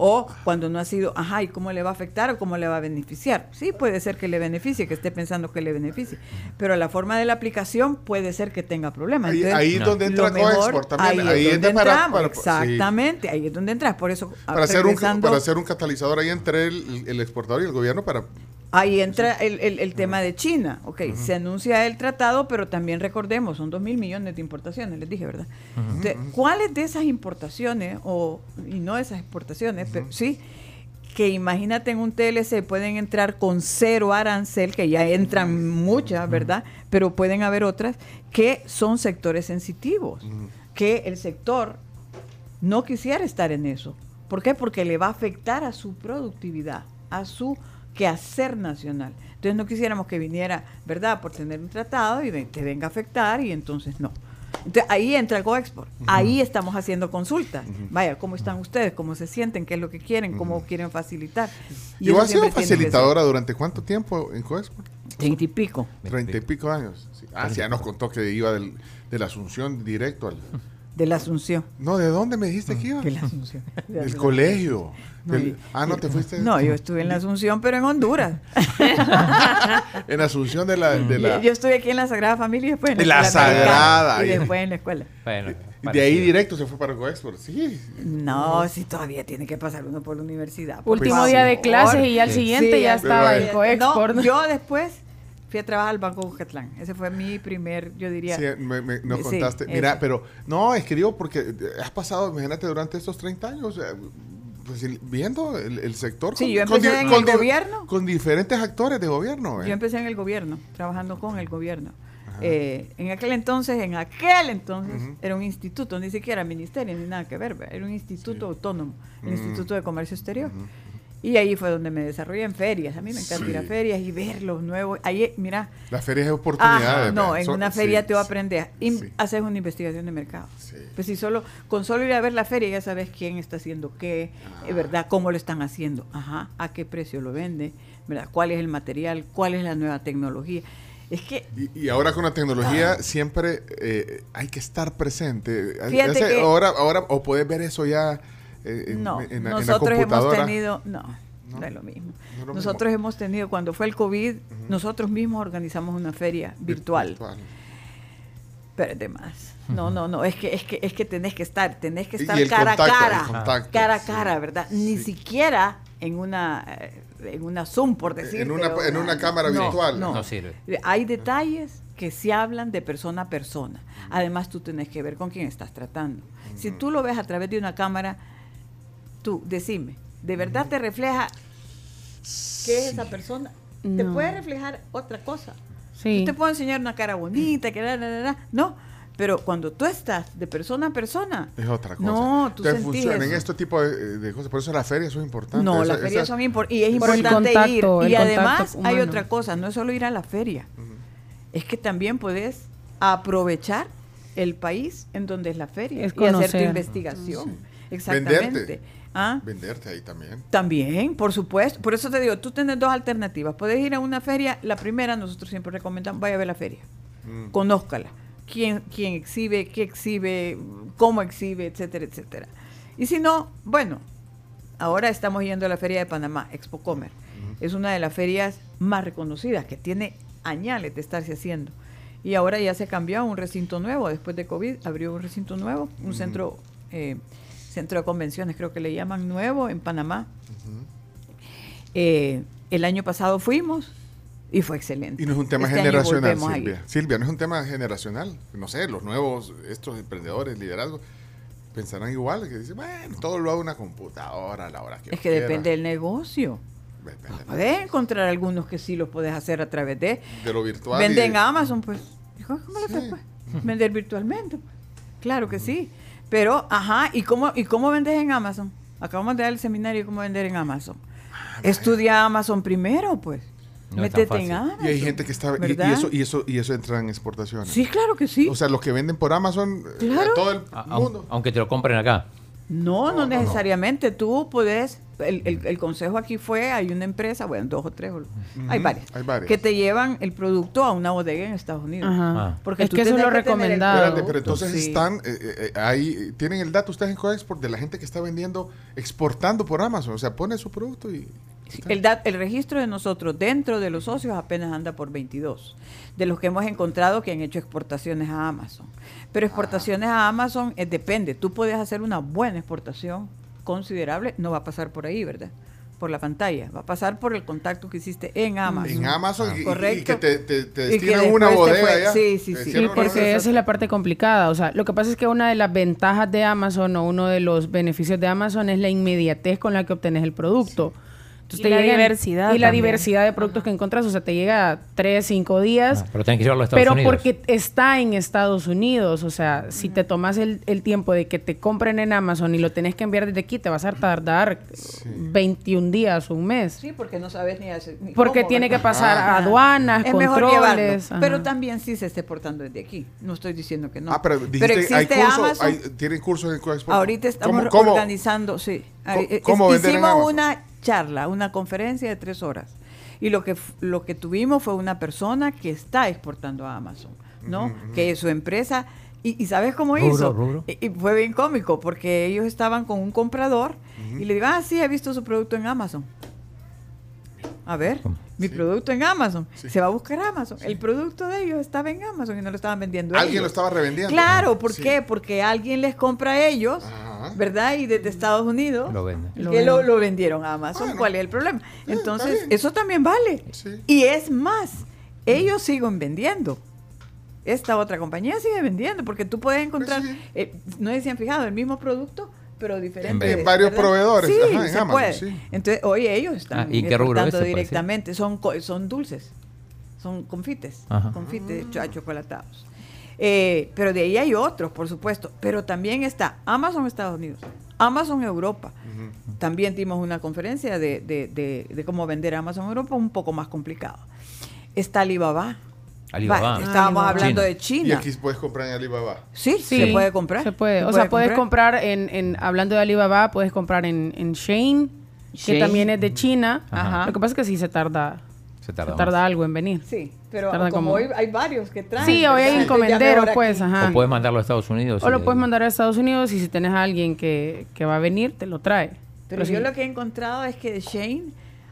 o cuando no ha sido, ajá, ¿y cómo le va a afectar o cómo le va a beneficiar? Sí, puede ser que le beneficie, que esté pensando que le beneficie, pero la forma de la aplicación puede ser que tenga problemas. Ahí, Entonces, ahí es No. donde mejor, Coexport también. Ahí, es donde entra para- sí. exactamente, ahí es donde entras. Por eso, Para, hacer un, para hacer un catalizador ahí entre el, el exportador y el gobierno para... Ahí entra el, el- el tema de China. Ok, se anuncia el tratado, pero también recordemos, son dos mil millones de importaciones, les dije, ¿verdad? Entonces, ¿cuáles de esas importaciones, o y no esas exportaciones, pero sí, que imagínate en un TLC pueden entrar con cero arancel, que ya entran muchas, ¿verdad? Pero pueden haber otras que son sectores sensitivos, que el sector no quisiera estar en eso. ¿Por qué? Porque le va a afectar a su productividad, a su quehacer nacional. Entonces no quisiéramos que viniera, ¿verdad?, por tener un tratado y te venga a afectar y entonces no. Entonces ahí entra el Coexport. Ahí estamos haciendo consultas. Vaya, ¿cómo están ustedes? ¿Cómo se sienten? ¿Qué es lo que quieren? ¿Cómo quieren facilitar? ¿Y vos has sido facilitadora durante cuánto tiempo en Coexport? Treinta y pico. Treinta y pico años. Ah, sí, ya nos contó que iba del, de la Asunción directo al... De la Asunción. No, ¿de dónde me dijiste que iba? De la Asunción. Del colegio. No, Del- y- ah, no, te fuiste No, yo estuve en la Asunción, pero en Honduras. en Asunción de la... De, la, Yo, estuve aquí en la Sagrada Familia y después en De la escuela americana, Sagrada, Y después en la escuela. Bueno, de ahí directo se fue para Coexport. Sí. No, si todavía tiene que pasar uno por la universidad. por Último día de clases y ya al Sí. siguiente Sí, ya estaba en Coexport. No, yo después fui a trabajar al Banco Bucatlán. Ese fue mi primer, yo diría. Sí, me, me- nos Sí, contaste. Mira, pero no, es que digo, porque eh, has pasado, imagínate, durante estos 30 años, eh, pues, viendo el, el sector. Sí, yo empecé en el gobierno. Con diferentes actores de gobierno. ¿eh? Yo empecé en el gobierno, trabajando con el gobierno. Eh, en aquel entonces, en aquel entonces, era un instituto, ni siquiera ministerio, ni nada que ver, era un instituto autónomo, el Instituto de Comercio Exterior. Y ahí fue donde me desarrollé en ferias. A mí me encanta ir a ferias y ver los nuevos. Ahí, mira, Las ferias de Ah, oportunidades. no, en una feria sí, te va a sí. Haces una investigación de mercado. Pues si solo, con solo ir a ver la feria ya sabes quién está haciendo qué, Ah. ¿verdad? Cómo lo están haciendo, ajá, a qué precio lo vende, ¿verdad? ¿Cuál es el material? ¿Cuál es la nueva tecnología? Es que Y, y ahora con la tecnología siempre eh, hay que estar presente. Hace- que- ahora, ahora, o puedes ver eso ya en, no, en la- en la nosotros hemos tenido, no, No. no, es lo mismo. No es lo nosotros hemos tenido, cuando fue el COVID, nosotros mismos organizamos una feria virtual. Pero es de más. No, no, no, es que, es que, es que tenés que estar, tenés que estar cara contacto, a cara. contacto, cara a sí. cara, ¿verdad? Ni siquiera en una, eh, en una Zoom, por decir. En una- en una cámara virtual. No, No sirve. Hay detalles que se hablan de persona a persona. Además, tú tenés que ver con quién estás tratando. Si tú lo ves a través de una cámara, tú, decime, ¿de verdad te refleja qué es esa persona? Te No. puede reflejar otra cosa. Sí. Yo te puedo enseñar una cara bonita, que la, la, la, la. no, pero cuando tú estás de persona a persona, Es otra cosa. No, tú Entonces, sentís funcionan eso. este tipo de, de cosas. Por eso las ferias son importantes. no, las ferias son importantes y es importante contacto, ir. Y además hay otra cosa, no es solo ir a la feria, es que también puedes aprovechar el país en donde es la feria Es y hacer tu investigación. Sí. Exactamente. Venderte. ¿Ah? Venderte ahí también. También, por supuesto. Por eso te digo, tú tienes dos alternativas. Puedes ir a una feria. La primera, nosotros siempre recomendamos, vaya a ver la feria. Mm. Conózcala. Quién, quién exhibe, qué exhibe, cómo exhibe, etcétera, etcétera. Y si no, bueno, ahora estamos yendo a la feria de Panamá, Expo Comer. Es una de las ferias más reconocidas, que tiene añales de estarse haciendo. Y ahora ya se cambió a un recinto nuevo. Después de COVID abrió un recinto nuevo, un centro, eh, centro de convenciones, creo que le llaman nuevo, en Panamá. Eh, el año pasado fuimos y fue excelente. Y no es un tema Este generacional. Silvia. Silvia, no es un tema generacional. No sé, los nuevos, estos emprendedores, liderazgos, pensarán igual, que dicen, bueno, todo lo hago en una computadora a la hora que Es que quiera". depende del negocio. Depende Puedes encontrar algunos que sí los puedes hacer a través de... de lo virtual. Venden y- Amazon, pues. ¿Cómo fue, Sí. pues? Vender virtualmente. pues. Claro que sí. Pero, ajá, ¿y cómo, ¿y cómo vendes en Amazon? Acabamos de dar el seminario de cómo vender en Amazon. Ah, Estudia Amazon primero, pues. No Métete en. Amazon. Y hay gente que está. Y, eso, y, eso, y eso entra en exportaciones. Sí, claro que sí. O sea, los que venden por Amazon, eh, Claro. a todo el A- mundo. aunque te lo compren acá. No, no, No, no, no. necesariamente. Tú puedes. El, el- el consejo aquí fue: hay una empresa, bueno, dos o tres, hay, varias, hay varias. que te llevan el producto a una bodega en Estados Unidos. Ajá. Ah. Porque es tú que eso es lo recomendado. Espérate, pero entonces Sí. están eh, eh, eh, ahí, tienen el dato ustedes en Coexport de la gente que está vendiendo, exportando por Amazon. O sea, pone su producto y. El, dat- el registro de nosotros dentro de los socios apenas anda por 22, de los que hemos encontrado que han hecho exportaciones a Amazon. Pero exportaciones a Amazon eh, depende, tú puedes hacer una buena exportación considerable, no va a pasar por ahí, ¿verdad? Por la pantalla, va a pasar por el contacto que hiciste en Amazon. en Amazon y- y, y, Correcto. que te, te, destinan una bodega ya. sí, sí, sí. porque esa es la parte complicada. O sea, lo que pasa es que una de las ventajas de Amazon o uno de los beneficios de Amazon es la inmediatez con la que obtenés el producto. Entonces Y la llegan- diversidad Y la también. diversidad de productos que encontrás. O sea, te llega tres, cinco días. Ah, pero tienes que llevarlo a Estados pero Unidos. porque está en Estados Unidos. O sea, si te tomas el, el tiempo de que te compren en Amazon y lo tenés que enviar desde aquí, te vas a tardar 21 días o un mes. Sí, porque no sabes ni hacer. ni Porque cómo, tiene que pasar Ajá. aduanas, es mejor controles. ajá. pero también sí se esté portando desde aquí. No estoy diciendo que no. Ah, pero dijiste, hay existe cursos, Amazon. hay- tienen cursos en. Ahorita estamos ¿Cómo- cómo- organizando, sí. cómo- Eh, cómo es- en hicimos una charla, una conferencia de tres horas. Y lo que, lo que tuvimos fue una persona que está exportando a Amazon, ¿no? Que su empresa... Y, y ¿sabes cómo Rubro, hizo? rubro. Y, y fue bien cómico porque ellos estaban con un comprador y le digo, ah, sí, he visto su producto en Amazon. A ver, mi Sí. producto en Amazon. Sí. Se va a buscar Amazon. El producto de ellos estaba en Amazon y no lo estaban vendiendo Alguien ellos. lo estaba revendiendo. Claro, ¿por Sí. qué? Porque alguien les compra a ellos, Ajá. ¿verdad? Y desde Estados Unidos Lo venden. Lo que lo, venden. lo vendieron a Amazon. Bueno. ¿Cuál es el problema? está Entonces, eso también vale. Sí. Y es más, ellos siguen vendiendo. Esta otra compañía sigue vendiendo porque tú puedes encontrar, Pues sí. eh, no sé si han fijado, el mismo producto, pero diferentes. En varios ¿verdad? proveedores, Sí, ajá, en se Amazon, puede. sí. Entonces, oye, ellos están Ah, ¿y qué rubro exportando es ese, por directamente. Son, son dulces, son confites, Ajá. confites cho- achocolatados. Eh, pero de ahí hay otros, por supuesto. Pero también está Amazon Estados Unidos, Amazon Europa. También dimos una conferencia de, de- de- de cómo vender Amazon Europa, un poco más complicado. Está Alibaba. Alibaba. Va, estábamos Alibaba. hablando China. de Y China. aquí puedes comprar en Alibaba. Sí, Sí, se puede comprar. Se puede. Se o sea, puedes comprar en, en, hablando de Alibaba, puedes comprar en, en Shane, que también es de China. Ajá. Lo que pasa es que sí se tarda, Se tarda, se tarda algo en venir. Sí, pero Tarda como como- hoy hay varios que traen. Sí, hoy hay encomenderos, pues, ajá. O puedes mandarlo a Estados Unidos. O lo y- puedes mandar a Estados Unidos y si tienes a alguien que, que va a venir, te lo trae. Pero yo lo que he encontrado es que de Shane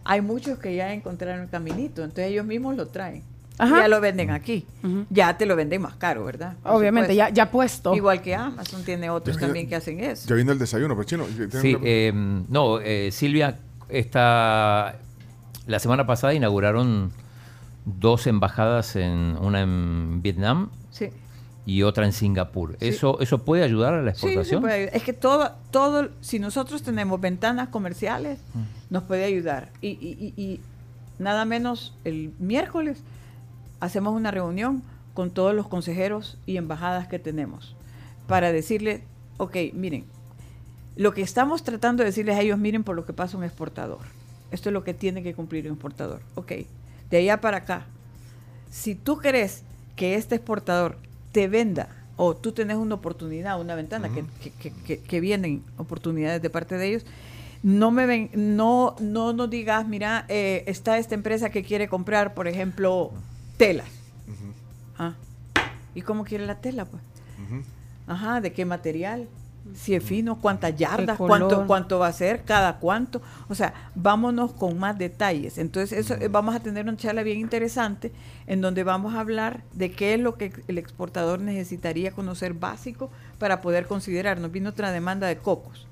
hay muchos que ya encontraron el caminito, entonces ellos mismos lo traen. Ajá. Ya lo venden aquí. Ya te lo venden más caro, ¿verdad? Por Obviamente, ya, ya puesto. Igual que Amazon tiene otros Ya- ya- también que hacen eso. Ya vino el desayuno, pero chino. ¿tienes Sí, una- eh, no, eh, Silvia, está, la semana pasada inauguraron dos embajadas, en una en Vietnam Sí. y otra en Singapur. Sí. ¿Eso, ¿Eso puede ayudar a la Sí, exportación? puede ayudar. Es que todo, todo, si nosotros tenemos ventanas comerciales, nos puede ayudar. Y, y- y- y nada menos el miércoles hacemos una reunión con todos los consejeros y embajadas que tenemos para decirles, ok, miren, lo que estamos tratando de decirles a ellos, miren por lo que pasa un exportador. Esto es lo que tiene que cumplir un exportador. Ok, de allá para acá, si tú crees que este exportador te venda o tú tenés una oportunidad, una ventana, que, que- que- que- que vienen oportunidades de parte de ellos, no me ven, no, no nos digas, mira, eh, está esta empresa que quiere comprar, por ejemplo, telas. Ah, ¿Y cómo quiere la tela? Pues? Ajá, ¿de qué material? Si es fino, cuántas yardas, cuánto, cuánto va a ser, cada cuánto. O sea, vámonos con más detalles. Entonces, eso vamos a tener una charla bien interesante en donde vamos a hablar de qué es lo que el exportador necesitaría conocer básico para poder considerar. Nos vino otra demanda de cocos.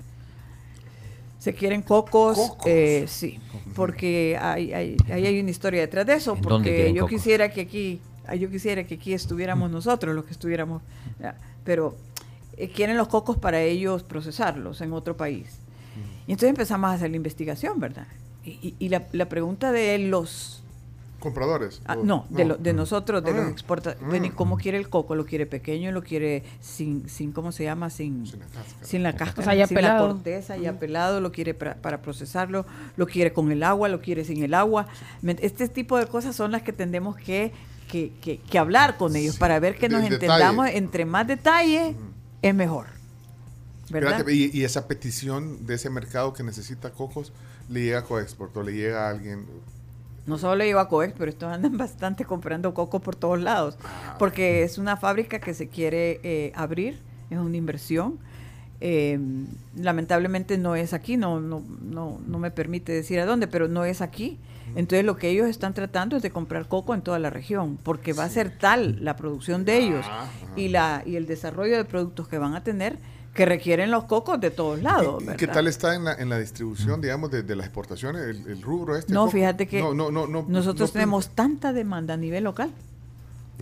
Se quieren cocos, Cocos. eh, sí, porque hay, hay, ahí hay una historia detrás de eso, ¿En dónde porque yo cocos? quisiera que aquí, yo quisiera que aquí estuviéramos nosotros los que estuviéramos, pero eh, quieren los cocos para ellos procesarlos en otro país. Y entonces empezamos a hacer la investigación, ¿verdad? Y, y- y la, la pregunta de los ¿Compradores? Ah, no, de, lo- de nosotros, de Ah, los exportadores. ah. ¿Cómo quiere el coco? ¿Lo quiere pequeño? ¿Lo quiere sin, sin ¿cómo se llama? Sin, Sin la cáscara. sin la cáscara, O sea, ya sin pelado. la corteza, ya pelado, lo quiere para, para procesarlo, lo quiere con el agua, lo quiere sin el agua. Este tipo de cosas son las que tendremos que, que, que- que hablar con ellos Sí, para ver que nos detalle. entendamos. Entre más detalle, es mejor. ¿Verdad? Y esa petición de ese mercado que necesita cocos le llega a Coexport o le llega a alguien. No solo le llevo a Coex, pero estos andan bastante comprando coco por todos lados, porque es una fábrica que se quiere eh, abrir, es una inversión. Eh, lamentablemente no es aquí, no, no, no, no me permite decir a dónde, pero no es aquí. Entonces lo que ellos están tratando es de comprar coco en toda la región, porque va a ser tal la producción de ellos Ah, y, la, y el desarrollo de productos que van a tener que requieren los cocos de todos lados. ¿Y- ¿Qué tal está en la, en la distribución, digamos, de, de las exportaciones, el, el rubro este? No, coco? fíjate que No, no, no, no, nosotros no- tenemos tanta demanda a nivel local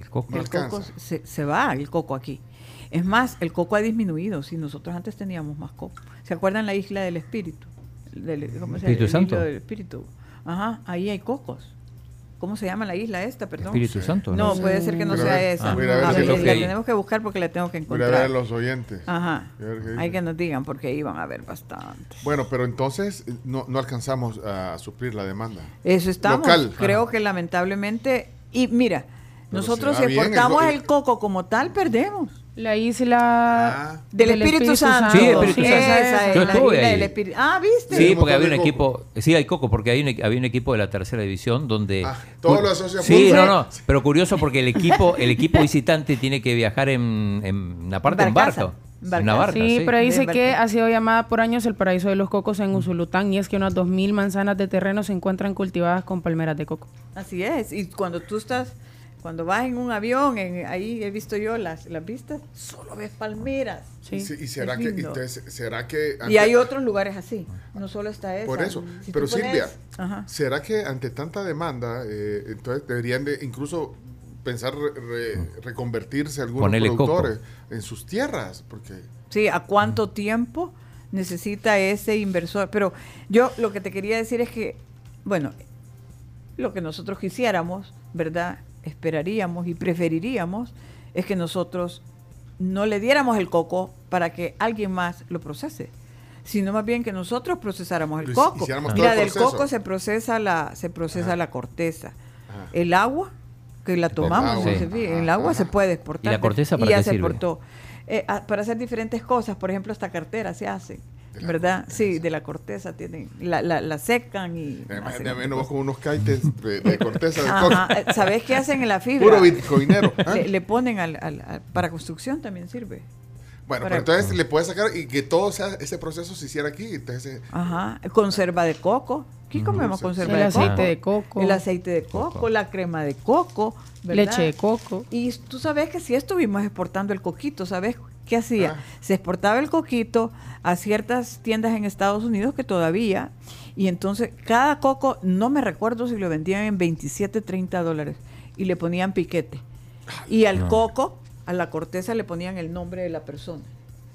El coco. El coco se, se va el coco aquí. Es más, el coco ha disminuido. Si nosotros antes teníamos más coco. ¿Se acuerdan la isla del espíritu? Del- ¿Cómo se llama? Espíritu Santo. del espíritu. Ajá, ahí hay cocos. ¿Cómo se llama la isla esta, perdón? Espíritu. Santo. no, ¿no? puede ser que no sea ver- esa. voy a ver A si ver, lo la tenemos que buscar porque la tengo que Voy a ver a encontrar. los oyentes. Ajá. Hay que nos digan porque van a haber bastantes. Bueno, pero entonces eh, no, no alcanzamos a suplir la demanda. Eso estamos. Local. Creo que lamentablemente. Y mira, Pero nosotros si el exportamos el coco como tal, perdemos. La isla Ah. Del, Espíritu, Santo. Sí, Espíritu Esa Santo. es Yo la estuve isla ahí. del Espíritu. Ah, ¿viste? Sí, porque había un equipo, sí hay coco, porque hay un, había un equipo de la tercera división donde... Ah, todo cu- lo asocia Sí, no, no, pero curioso porque el equipo, el equipo visitante tiene que viajar en, en una parte en barco. Una barca, Sí, sí. pero dice que ha sido llamada por años el paraíso de los cocos en Usulután y es que unas 2.000 manzanas de terreno se encuentran cultivadas con palmeras de coco. Así es. Y cuando tú estás, cuando vas en un avión, en, ahí he visto yo las, las vistas, solo ves palmeras. Sí. Y, se- y será que, será que Y hay otros lugares así. No solo está esa. por eso. Si pero pones- Silvia, Ajá. ¿será que ante tanta demanda, eh, entonces deberían de incluso pensar re- re- reconvertirse algunos Ponele coco. productores en sus tierras? Porque Sí, ¿a cuánto tiempo necesita ese inversor? Pero yo lo que te quería decir es que, bueno, lo que nosotros quisiéramos, ¿verdad? Esperaríamos y preferiríamos es que nosotros no le diéramos el coco para que alguien más lo procese. sino más bien que nosotros procesáramos el coco. Mira, el del coco se procesa la, se procesa Ajá. la corteza. Ajá. El agua, que la tomamos, agua. Sí. fíe, el Ajá, agua se puede exportar. ¿Y la corteza para ya qué se sirve? exportó. Eh, para hacer diferentes cosas, por ejemplo, esta cartera se hace, ¿verdad? corteza. Sí, de la corteza tienen, la, la, la secan y... Además, hacen venimos cosas. con unos kites de, de corteza de Ajá, eh, ¿Sabes qué hacen en la fibra? Puro bitcoinero. ¿ah? Le, le ponen al, al- al- para construcción también sirve. Bueno, para- pero entonces le puedes sacar y que todo sea, ese proceso se hiciera aquí. Entonces, eh, Ajá, conserva de coco. Aquí comemos Ujú. conserva El de aceite de coco. El aceite de coco, Coco. la crema de coco, ¿verdad? Leche de coco. Y tú sabes que si estuvimos exportando el coquito, ¿sabes qué hacía? Ah. Se exportaba el coquito a ciertas tiendas en Estados Unidos que todavía, y entonces cada coco, no me recuerdo si lo vendían en 27, 30 dólares, y le ponían piquete. Y al No. coco, a la corteza le ponían el nombre de la persona.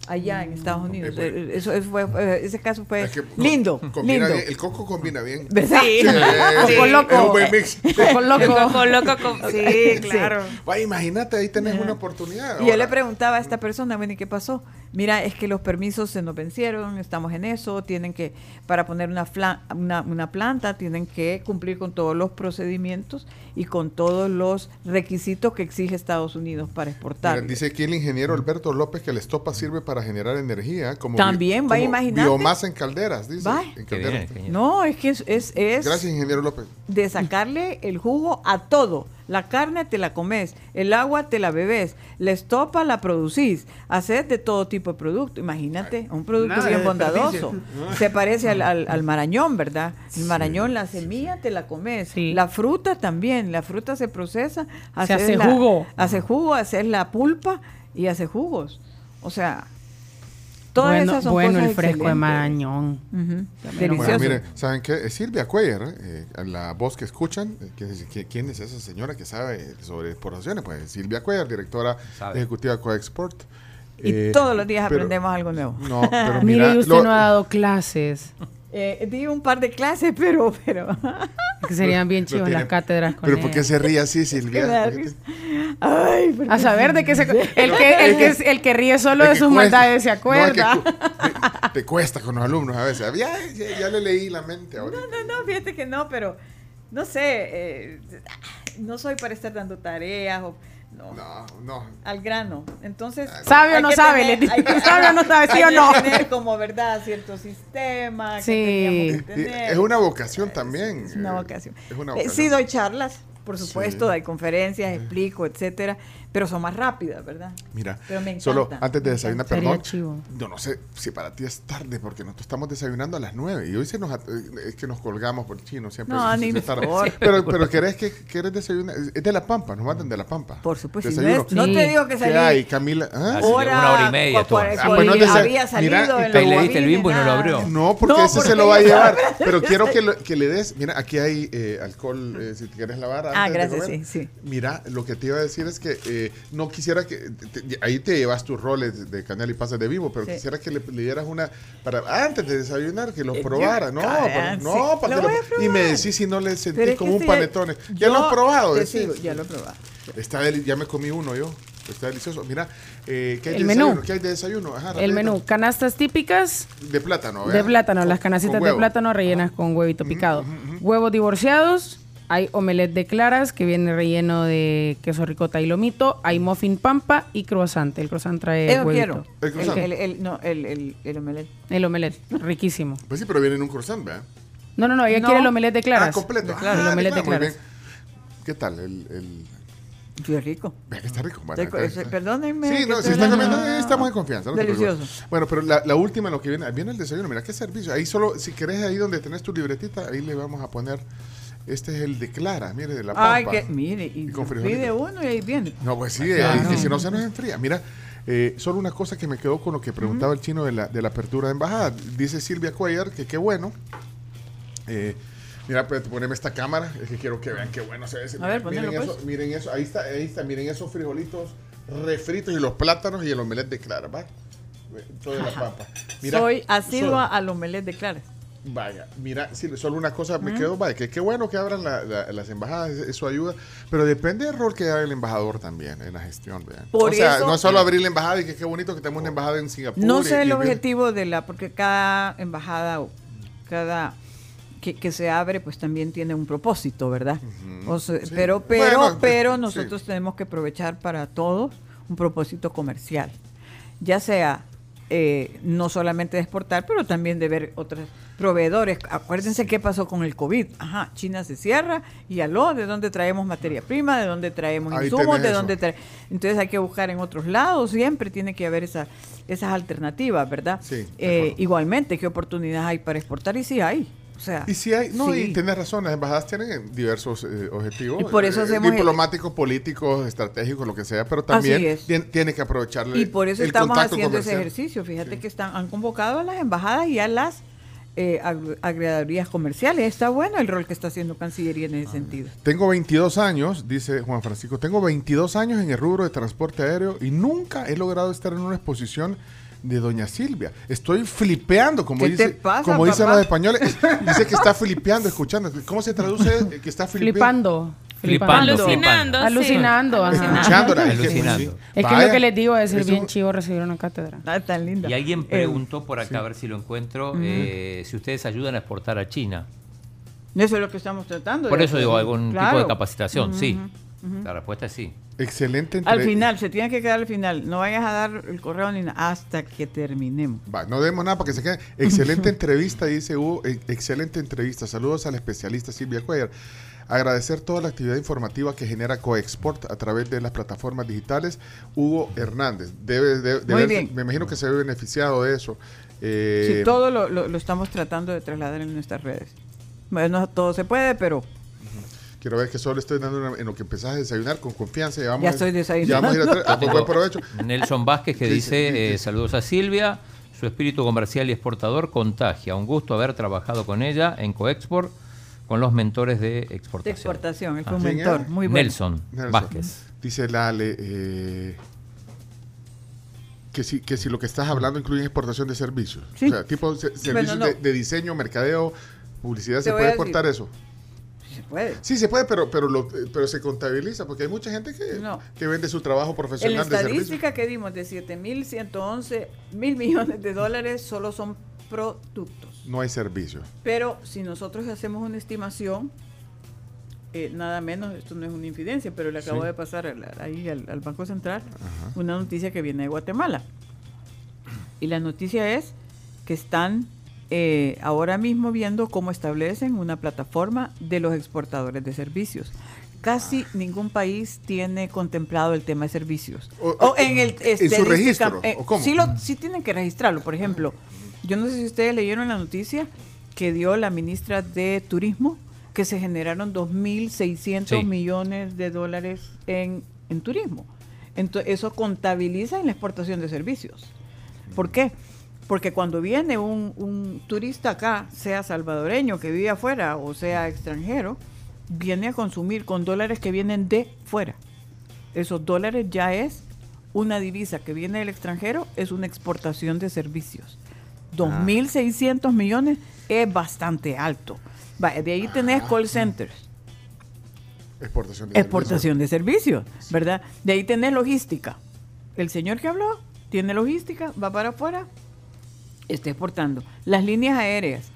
Allá en Estados Unidos. Eh, bueno. Eso, eso fue, eh, ese caso fue es que co- lindo, combina lindo. bien, el coco combina bien. ¿Verdad? Sí. Sí, Coco loco. Es un buen mix. Coco loco. Coco loco con- Sí, claro. Vaya, imagínate, ahí tenés una oportunidad. Y yo le preguntaba a esta persona, bueno, ¿y qué pasó? Mira, es que los permisos se nos vencieron, estamos en eso, tienen que, para poner una, fla- una, una planta, tienen que cumplir con todos los procedimientos y con todos los requisitos que exige Estados Unidos para exportar. Dice aquí el ingeniero Alberto López que la estopa sirve para generar energía. Como También, bi- vaya, como. Biomasa en calderas, dice. En calderas. bien. no, es que es, es, es Gracias, ingeniero López. de sacarle el jugo a todo. La carne te la comes, el agua te la bebes, la estopa la producís, haces de todo tipo de producto. Imagínate, un producto Nada bien bondadoso. Se parece al, al- al marañón, ¿verdad? El marañón, la semilla te la comes, Sí. la fruta también, la fruta se procesa, hace la- jugo. hace jugo, haces la pulpa y hace jugos. O sea, todas bueno, esas son bueno cosas el fresco de. Marañón. Ujú, Bueno, Delicioso. Bueno, mire, ¿saben qué? Silvia Cuellar, eh, la voz que escuchan, eh, ¿quién es, qui- quién es esa señora que sabe sobre exportaciones? Pues Silvia Cuellar, directora Sabe. ejecutiva de Coexport. y Eh, todos los días pero- aprendemos algo nuevo. No, pero Mire, mira, y usted lo- no ha dado clases. Eh, di un par de clases, pero, pero, Que serían bien chivas tiene- las cátedras con Pero ¿por qué se ríe así, Silvia? me da ¿Por qué risa. Ay, porque A saber de qué se... El que, el que, el que ríe solo de que sus cuesta. maldades se No, es que acuerda. cu- te, te cuesta con los alumnos a veces. Ya, ya, ya le leí la mente ahora. No, no, no, fíjate que no, pero no sé, eh, no soy para estar dando tareas o no, No, no. al grano. Entonces, ¿Sabe o no que sabe? tener- Le hay que- ¿sabe o no sabe? ¿Sí o que no? tener como verdad cierto sistema. que Sí. que Y tener. Es una vocación también. Es una eh, vocación. Es una Eh, vocación. sí doy charlas, por supuesto, Sí. doy conferencias, explico, etcétera, pero son más rápidas, ¿verdad? Mira, Pero me solo antes de desayunar, Sería perdón. chivo. Yo no sé si para ti es tarde porque nosotros estamos desayunando a las 9 y hoy se nos es que nos colgamos por el chino siempre. No, ni. Pero, pero ¿querés que querés desayunar? Es de la Pampa, nos mandan de la Pampa. Por supuesto, si no, es- no Sí. te digo que ¿Qué salí hay, Camila? ¿Ah? Que una hora y media cu- estuvo. cu- Ah, pues no te había salido mira, en y los le diste el bimbo y no lo nada. abrió. No, porque No, ese porque se lo va a llevar. Pero quiero que, lo- que le des. Mira, aquí hay eh, alcohol eh, si te quieres lavar. Ah, de gracias, comer. sí, sí. Mira, lo que te iba a decir es que eh, no quisiera que. te- te- ahí te llevas tus roles de canal y pasas de vivo, pero Sí. quisiera que le, le dieras una. para Antes de desayunar, que los Eh, probara. yo- No, sí. no, para Lo que lo- Y me decís si no le sentís Pero es que como un este ya- lo has probado, sigo, ya lo he probado. Está ya me comí uno yo. Está delicioso. Mira, eh, ¿qué hay El de menú. desayuno? ¿Qué hay de desayuno? Ajá, El menú, canastas típicas De plátano, de ¿verdad? plátano, Con- las canastitas de plátano rellenas con huevito picado. Huevos divorciados, hay omelette de claras que viene relleno de queso ricota y lomito, hay muffin pampa y croissant. El croissant trae Eso huevito. quiero. El croissant. El, el- no, el, el, el omelette. El omelette, riquísimo. Pues sí, pero viene en un croissant, ¿verdad? No, no, no, ella No. quiere el omelette de claras. Ah, completo. De claras, Ah, el de omelette de claras, muy claras. bien. ¿Qué tal? El, el... Qué rico. Vea que está rico. Está- ese- perdónenme Sí, que no, si estoy está hablando- comiendo, eh, estamos en confianza. no te Delicioso. Bueno, pero la, la última, lo que viene, viene el desayuno. Mira qué servicio. Ahí solo, si querés, ahí donde tenés tu libretita, ahí le vamos a poner. Este es el de Clara, mire, de la Pampa. Ay, que, mire, y, Y con pide uno y ahí viene. No, pues sí, Claro. que si no se nos enfría. Mira, eh, solo una cosa que me quedó con lo que preguntaba el chino de la, de la apertura de embajada. Dice Silvia Cuellar que qué bueno. Eh, mira, pues, poneme esta cámara, es que quiero que vean qué bueno se ve. A ver, miren, eso, pues. miren eso, ahí está, ahí está, miren esos frijolitos refritos y los plátanos y el omelette de Clara, ¿va? Todo de la papa. Mira, Soy asidua solo- al omelette de claras. Vaya, mira, sí, solo una cosa me quedó, vaya, que qué bueno que abran la- la- las embajadas, eso ayuda, pero depende del rol que haga el embajador también en la gestión. Por o sea, eso- no es solo abrir la embajada y que qué bonito que tenemos una embajada en Singapur. No y- sé el y- objetivo de la, porque cada embajada cada que, que se abre, pues también tiene un propósito, ¿verdad? O sea, Sí. Pero, pero, Bueno, pero sí. nosotros tenemos que aprovechar para todos un propósito comercial, ya sea eh, no solamente de exportar, pero también de ver otros proveedores. Acuérdense qué pasó con el COVID. Ajá, China se cierra y aló, ¿de dónde traemos materia prima? ¿De dónde traemos Ahí insumos? ¿De dónde trae- Entonces hay que buscar en otros lados, siempre tiene que haber esa, esas alternativas, ¿verdad? Sí, Eh, igualmente, ¿qué oportunidades hay para exportar? Y sí hay. O sea, Y si hay, no, sí. y tienes razón, las embajadas tienen diversos eh, objetivos. Y por eso eh, hacemos el- Diplomáticos, políticos, estratégicos, lo que sea, pero también tiene que aprovecharle Y por eso el estamos haciendo ese ejercicio. Fíjate Sí. que están, han convocado a las embajadas y a las eh, ag- comerciales. Está bueno el rol que está haciendo Cancillería en Ah, ese sentido. Tengo 22 años, dice Juan Francisco, tengo 22 años en el rubro de transporte aéreo y nunca he logrado estar en una exposición de Doña Silvia. Estoy flipeando, como ¿Qué te dice, pasa, como dicen papá? los españoles. Dice que está flipeando, escuchando. ¿Cómo se traduce eh, que está flipeando? Flipando. Flipando. Alucinando. Alucinando, que- Alucinando. Es que lo que les digo es ser bien chivo recibir una cátedra. Ah, tan linda. Y alguien Eh, preguntó por acá, a ver si lo encuentro, eh, si ustedes ayudan a exportar a China. eso es lo que estamos tratando. Por eso digo, algún tipo de capacitación, sí. La respuesta es sí. Excelente Al final, se tiene que quedar al final. No vayas a dar el correo ni nada hasta que terminemos. Va, no demos nada para que se quede. Excelente entrevista, dice Hugo. Excelente entrevista. Saludos al especialista Silvia Cuellar. Agradecer toda la actividad informativa que genera Coexport a través de las plataformas digitales. Hugo Hernández. Debe, de- de Muy bien. Me imagino que se ve beneficiado de eso. Eh, Sí, todo lo, lo- lo estamos tratando de trasladar en nuestras redes. Bueno, no todo se puede, pero Quiero ver que solo estoy dando una- en lo que empezás a desayunar con confianza. Ya, vamos Ya a- estoy desayunando. ya vamos a ir a tra- pues, buen provecho. Nelson Vázquez que ¿Qué dice, eh, dice? saludos a Silvia, su espíritu comercial y exportador contagia. Un gusto haber trabajado con ella en Coexport con los mentores de de exportación. exportación, el Ah. fue un ¿Quién mentor. Muy bueno. Nelson, Nelson. Vázquez. Dice Lale eh, que, si, que si lo que estás hablando incluye exportación de servicios. Sí. O sea, tipo se- servicios no. de, de diseño, mercadeo, publicidad, ¿se puede exportar eso? Se puede. Sí, se puede, pero pero lo, eh, pero se contabiliza porque hay mucha gente que, No. que vende su trabajo En la profesional de servicio. estadística que dimos de 7.111 mil millones de dólares solo son productos. No hay servicio. Pero si nosotros hacemos una estimación, eh, nada menos, esto no es una infidencia, pero le acabo Sí. de pasar al- ahí al, al Banco Central una noticia que viene de Guatemala. Y la noticia es que están eh, ahora mismo viendo cómo establecen una plataforma de los exportadores de servicios. Casi ningún país tiene contemplado el tema de servicios. O- O, en el ¿en su registro? eh, ¿O cómo? Sí, lo, sí tienen que registrarlo. Por ejemplo, yo no sé si ustedes leyeron la noticia que dio la ministra de Turismo, que se generaron 2.600 Sí. millones de dólares en, en turismo. Entonces, eso contabiliza en la exportación de servicios. ¿Por qué? Porque cuando viene un, un turista acá, sea salvadoreño que vive afuera o sea extranjero, viene a consumir con dólares que vienen de fuera. Esos dólares ya es una divisa que viene del extranjero, es una exportación de servicios. 2.600 millones es bastante alto. De ahí tenés call centers, Exportación de exportación de servicios, ¿verdad? De ahí tenés logística. El señor que habló tiene logística, va para afuera, está exportando. Las líneas aéreas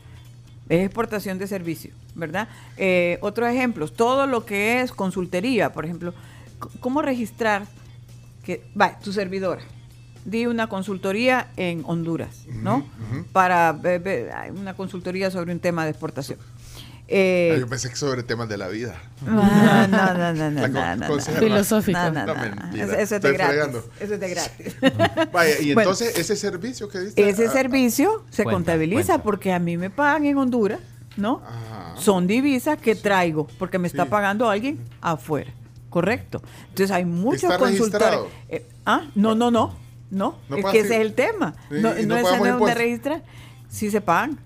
es exportación de servicios, ¿verdad? Eh, otros ejemplos, todo lo que es consultería, por ejemplo, ¿cómo registrar que, va, tu servidora? Di una consultoría en Honduras, ¿no? Para eh, ve- ay, una consultoría sobre un tema de exportación. Eh, Ah, yo pensé que sobre temas de la vida. no, no, no, no, no, no, no, Filosófico. no, no, No, no, mentira. Eso, eso es de gratis. Eso es de gratis. Vaya, y Bueno. entonces ese servicio que diste. Ese ah, servicio se Cuenta, contabiliza cuenta. porque a mí me pagan en Honduras, ¿no? Ajá. Son divisas que traigo porque me está Sí. pagando alguien afuera. Correcto. Entonces hay muchos ¿Está consultores. Eh, ah, no, no, no. No, No es que ese es el tema. Sí, no, no no es donde registrar. Sí se pagan,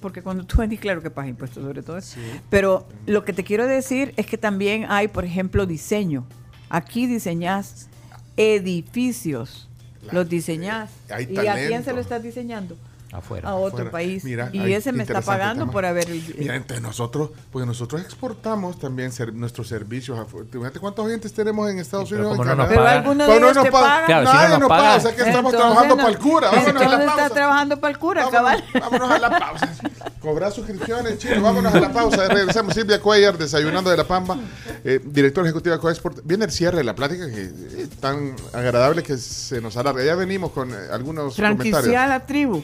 porque cuando tú venís, claro que pagas impuestos sobre todo eso. Pero lo que te quiero decir es que también hay, por ejemplo, diseño. Aquí diseñás edificios. La- Los diseñás. hay ¿Y a quién se lo estás diseñando? Afuera. a otro país. Mira, y ahí, ese me está pagando tema. por haber... Mira, entre nosotros, pues nosotros exportamos también ser- nuestros servicios. Fíjate cuántos oyentes tenemos en Estados Sí, pero Unidos. en no pero algunos de no ellos nos te pagan. pagan. Claro, si Nadie no nos nos paga, o sea que estamos Entonces, trabajando no- para el cura. Vámonos a Entonces la está pausa. trabajando para el cura, Vámonos, cabal. vámonos a la pausa. Cobrar suscripciones, chicos. Vámonos a la pausa. Regresamos. Silvia Cuellar, desayunando de la Pampa, eh, directora ejecutiva de Coexport. Viene el cierre de la plática que es tan agradable que se nos alarga. Ya venimos con eh, algunos Franquicia a comentarios. la tribu.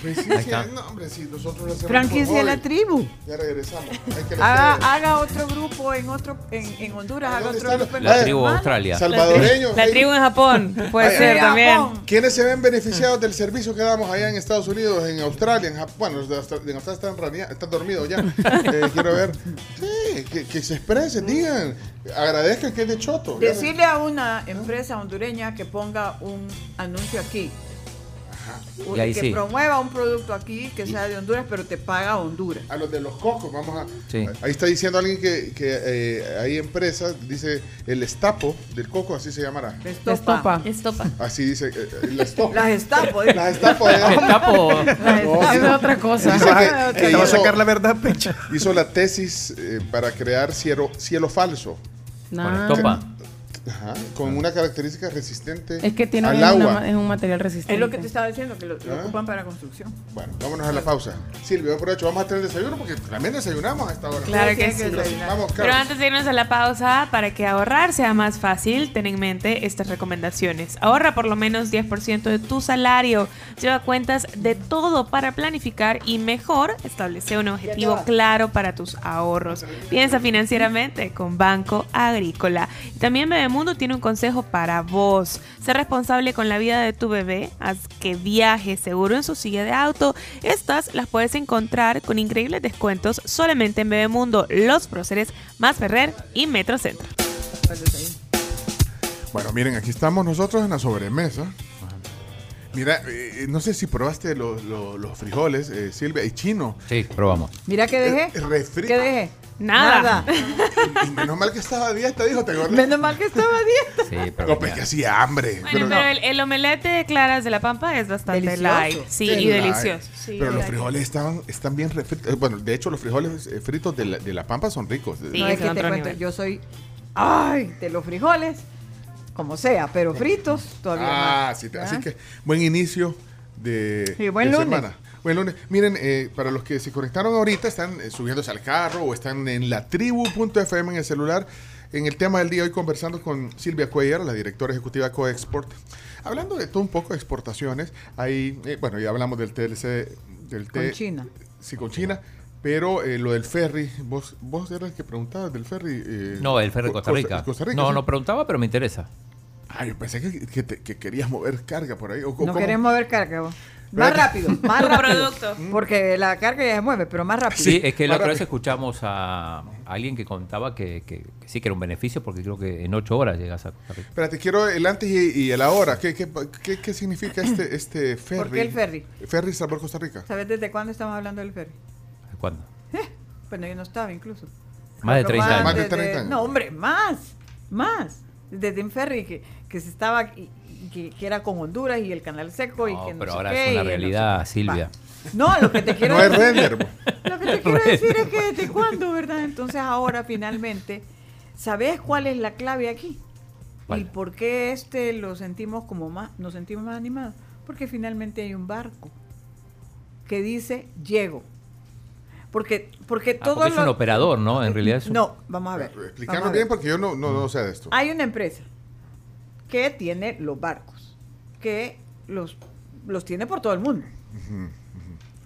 Pues sí, Ahí sí, está. no, hombre, si nosotros lo hacemos Franquicia por a la tribu. Ya regresamos. Hay que Haga, otro grupo en otro en, en Honduras, haga ¿Dónde otro está grupo en La Eh, tribu. Australia. Salvadoreños. La ahí. tribu en Japón, puede Ay, ser también. Japón. ¿Quiénes se ven beneficiados del servicio que damos allá en Estados Unidos, en Australia, en Japón? Bueno, los de en Australia están, ranea- están dormidos ya. Eh, quiero ver. Sí, que, que se expresen, digan. Agradezcan que es de Choto. Decirle a una empresa hondureña que ponga un anuncio aquí. Un- Y ahí que sí. promueva un producto aquí que sea de Honduras, pero te paga Honduras. A los de los cocos, vamos a. Sí. Ahí está diciendo alguien que, que eh, hay empresas, dice el estapo del coco, así se llamará. Estopa. Estopa. Estopa. Así dice eh, el estopo. Las estapo. Las estapo de El tapo. No, Es otra cosa. Dice que- Ah, que va a hizo- sacar la verdad, pecho. hizo la tesis eh, para crear cielo, cielo falso. Con Nah. estopa. Ajá, con una característica resistente Es que tiene al una- agua. es un material resistente. Es lo que te estaba diciendo, que lo, lo Ah. ocupan para construcción. Bueno, vámonos a la pausa. Silvia, aprovecho, vamos a tener desayuno porque también desayunamos a esta hora. Claro que Sí, Pero-. Vamos, Pero antes de irnos a la pausa, para que ahorrar sea más fácil, ten en mente estas recomendaciones. Ahorra por lo menos 10% de tu salario. Lleva cuentas de todo para planificar y mejor establece un objetivo claro para tus ahorros. Piensa financieramente con Banco Agrícola. También Bebemundo tiene un consejo para vos. Sé responsable con la vida de tu bebé. Haz que viaje seguro en su silla de auto. Estas las puedes encontrar con increíbles descuentos solamente en Bebemundo, Los Próceres, Más Ferrer y Metrocentro. Bueno, miren, aquí estamos nosotros en la sobremesa. Mira, eh, no sé si probaste los, los- los frijoles, eh, Silvia, y chino. Sí, probamos. Mira que dejé. Eh, refri- ¿Qué dejé? Nada. Y menos mal que estaba a dieta, dijo, ¿te acuerdas? Menos mal que estaba a dieta. Sí, pero No, pues que hacía hambre. Bueno, pero pero no. el, el omelette de claras de la pampa es bastante Delicioso. light. Sí, Sí, y light. delicioso. Sí, pero los frijoles estaban, están bien refritos. Eh, Bueno, de hecho, los frijoles eh, fritos de la, de la pampa son ricos. Sí. no es que te cuento, yo soy, ay, de los frijoles, como sea, pero fritos todavía Ah, más. sí, así que buen inicio de, Sí, buen de lunes. semana. Buen lunes. Miren, eh, para los que se conectaron ahorita, están eh, subiéndose al carro o están en la tribu.fm en el celular. En el tema del día hoy conversando con Silvia Cuellar, la directora ejecutiva de Coexport. Hablando de todo un poco de exportaciones, ahí, eh, bueno, ya hablamos del TLC, del Con T- China. Sí, con China. Pero eh, lo del ferry, vos, vos eras el que preguntabas del ferry. eh, No, el ferry de Co- Costa Rica. Costa Rica, no, sí. no preguntaba, pero me interesa. Ah, yo pensé que, que te- que querías mover carga por ahí. ¿o No cómo? queremos ver carga. vos. Más rápido, más rápido. producto. Porque la carga ya se mueve, pero más rápido. Sí, es que la otra vez escuchamos a alguien que contaba que, que- que sí que era un beneficio porque creo que en ocho horas llegas a Costa Rica. Espérate, quiero el antes y, y el ahora. ¿Qué, qué, qué, qué significa este, este ferry? ¿Por qué el ferry? Ferry Sabor Costa Rica. ¿Sabes desde cuándo estamos hablando del ferry? ¿Cuándo? Bueno, yo no estaba incluso. Más de Otro 30 años. Más de desde- 30 años. No, hombre, más, más. Desde un ferry que, que se estaba, y- que, que era con Honduras y el canal seco y que no pero sé ahora qué, es una y no sé realidad. Silvia. Va. No, lo que te quiero No es decir, render. bo. lo que te quiero decir es que desde cuándo, ¿verdad? Entonces ahora finalmente, ¿sabes cuál es la clave aquí? ¿Cuál? ¿Y por qué este lo sentimos como más, nos sentimos más animados? Porque finalmente hay un barco que dice llego. Porque, porque Ah, todo porque es un operador, ¿no? En realidad es un- No, vamos a ver. a bien ver. porque yo no, no, no sé de esto. Hay una empresa que tiene los barcos, que los, los tiene por todo el mundo.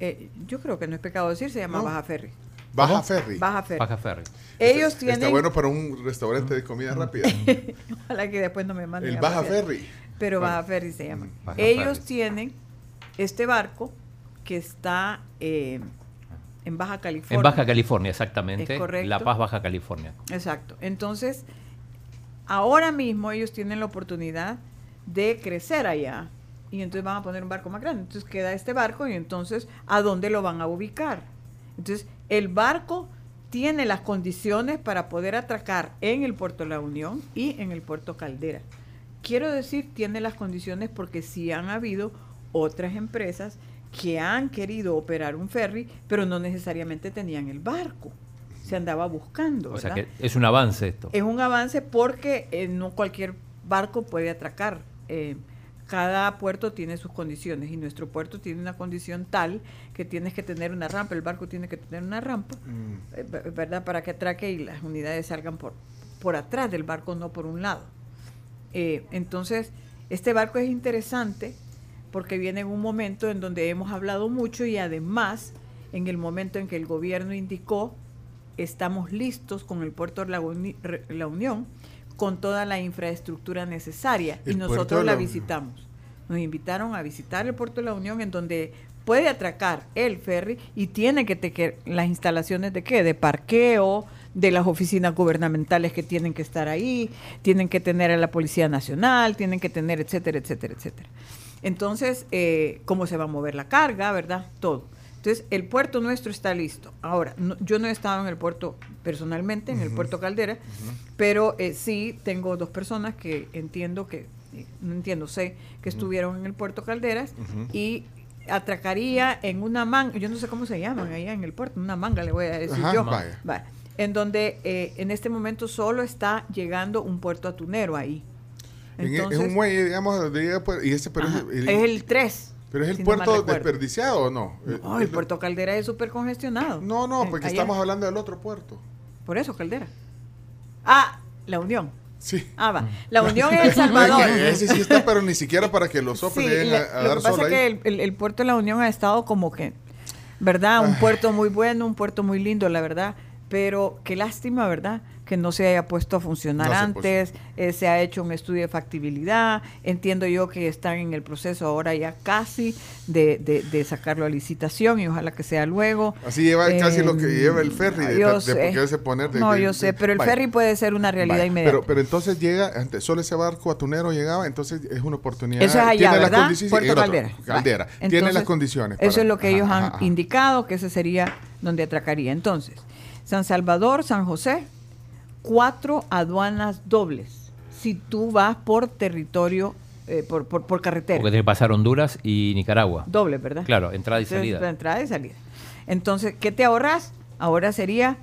Eh, yo creo que no es pecado decir, se llama No. Baja Ferry. Baja Ferry. Baja Ferry. Baja Ferry. Ellos Está- tienen... Está bueno para un restaurante de comida rápida. Ojalá que después no me manden El Baja. Ferry. Pero Bueno. Baja Ferry se llama. Baja Ellos Ferry. tienen este barco que está eh, en Baja California. En Baja California, exactamente. Es correcto. La Paz, Baja California. Exacto. Entonces, ahora mismo ellos tienen la oportunidad de crecer allá y entonces van a poner un barco más grande. Entonces queda este barco y entonces, ¿a dónde lo van a ubicar? Entonces, el barco tiene las condiciones para poder atracar en el puerto La Unión y en el puerto Caldera. Quiero decir, tiene las condiciones porque sí han habido otras empresas que han querido operar un ferry, pero no necesariamente tenían el barco. Se andaba buscando. O sea ¿verdad? que es un avance esto. Es un avance porque eh, no cualquier barco puede atracar. Eh, cada puerto tiene sus condiciones y nuestro puerto tiene una condición tal que tienes que tener una rampa, el barco tiene que tener una rampa, Mm. eh, ver- ¿verdad? Para que atraque y las unidades salgan por, por atrás del barco, no por un lado. Eh, entonces, este barco es interesante porque viene en un momento en donde hemos hablado mucho y además en el momento en que el gobierno indicó estamos listos con el puerto de la, Uni- La Unión con toda la infraestructura necesaria y El nosotros la visitamos. Nos invitaron a visitar el puerto de la Unión en donde puede atracar el ferry y tiene que tener las instalaciones de qué, de parqueo, de las oficinas gubernamentales que tienen que estar ahí, tienen que tener a la Policía Nacional, tienen que tener, etcétera, etcétera, etcétera. Entonces, eh, cómo se va a mover la carga, ¿verdad? Todo. Entonces, el puerto nuestro está listo. Ahora, no- yo no he estado en el puerto personalmente, en el puerto Caldera, pero eh, sí tengo dos personas que entiendo que, eh, no entiendo, sé que estuvieron en el puerto Calderas y atracaría en una manga, yo no sé cómo se llaman allá en el puerto, una manga le voy a decir Ajá, yo. vaya. Va, en donde eh, en este momento solo está llegando un puerto atunero ahí. En- es un muelle, digamos, llega, pues, y ese, pero, ajá, es, el, es el 3. pero es el si puerto desperdiciado o no? No, Eh, el puerto Caldera es súper congestionado. No, no, Eh, porque allá. estamos hablando del otro puerto. Por eso, Caldera. Ah, la Unión. Sí. Ah, va. La Unión es El Salvador. Ese sí está, pero ni siquiera para que los Sí, le- a, a lo dar que pasa es que el, el- el puerto de la Unión ha estado como que, ¿verdad? Un puerto muy bueno, un puerto muy lindo, la verdad. Pero qué lástima, ¿verdad? Que no se haya puesto a funcionar No se antes. eh, se ha hecho un estudio de factibilidad. Entiendo yo que están en el proceso ahora ya casi de, de- de sacarlo a licitación y ojalá que sea luego. Así lleva casi lo que Em, lleva el ferry, de, yo de sé. poderse poner de- no, de- yo de- sé, pero el Vaya, ferry puede ser una realidad vaya, inmediata. Pero, pero entonces llega, antes, solo ese barco atunero llegaba, entonces es una oportunidad. Eso es allá, las ¿verdad? Puerto en otro, Caldera. Caldera. Tiene las condiciones. Eso es lo que ajá, ellos han ajá. indicado, que ese sería donde atracaría. Entonces, San Salvador, San José, cuatro aduanas dobles. Si tú vas por territorio, eh, por, por, por carretera. Porque tiene que pasar Honduras y Nicaragua. Doble, ¿verdad? Claro, entrada y Entonces, salida. entrada y salida. Entonces, ¿qué te ahorras? Ahora sería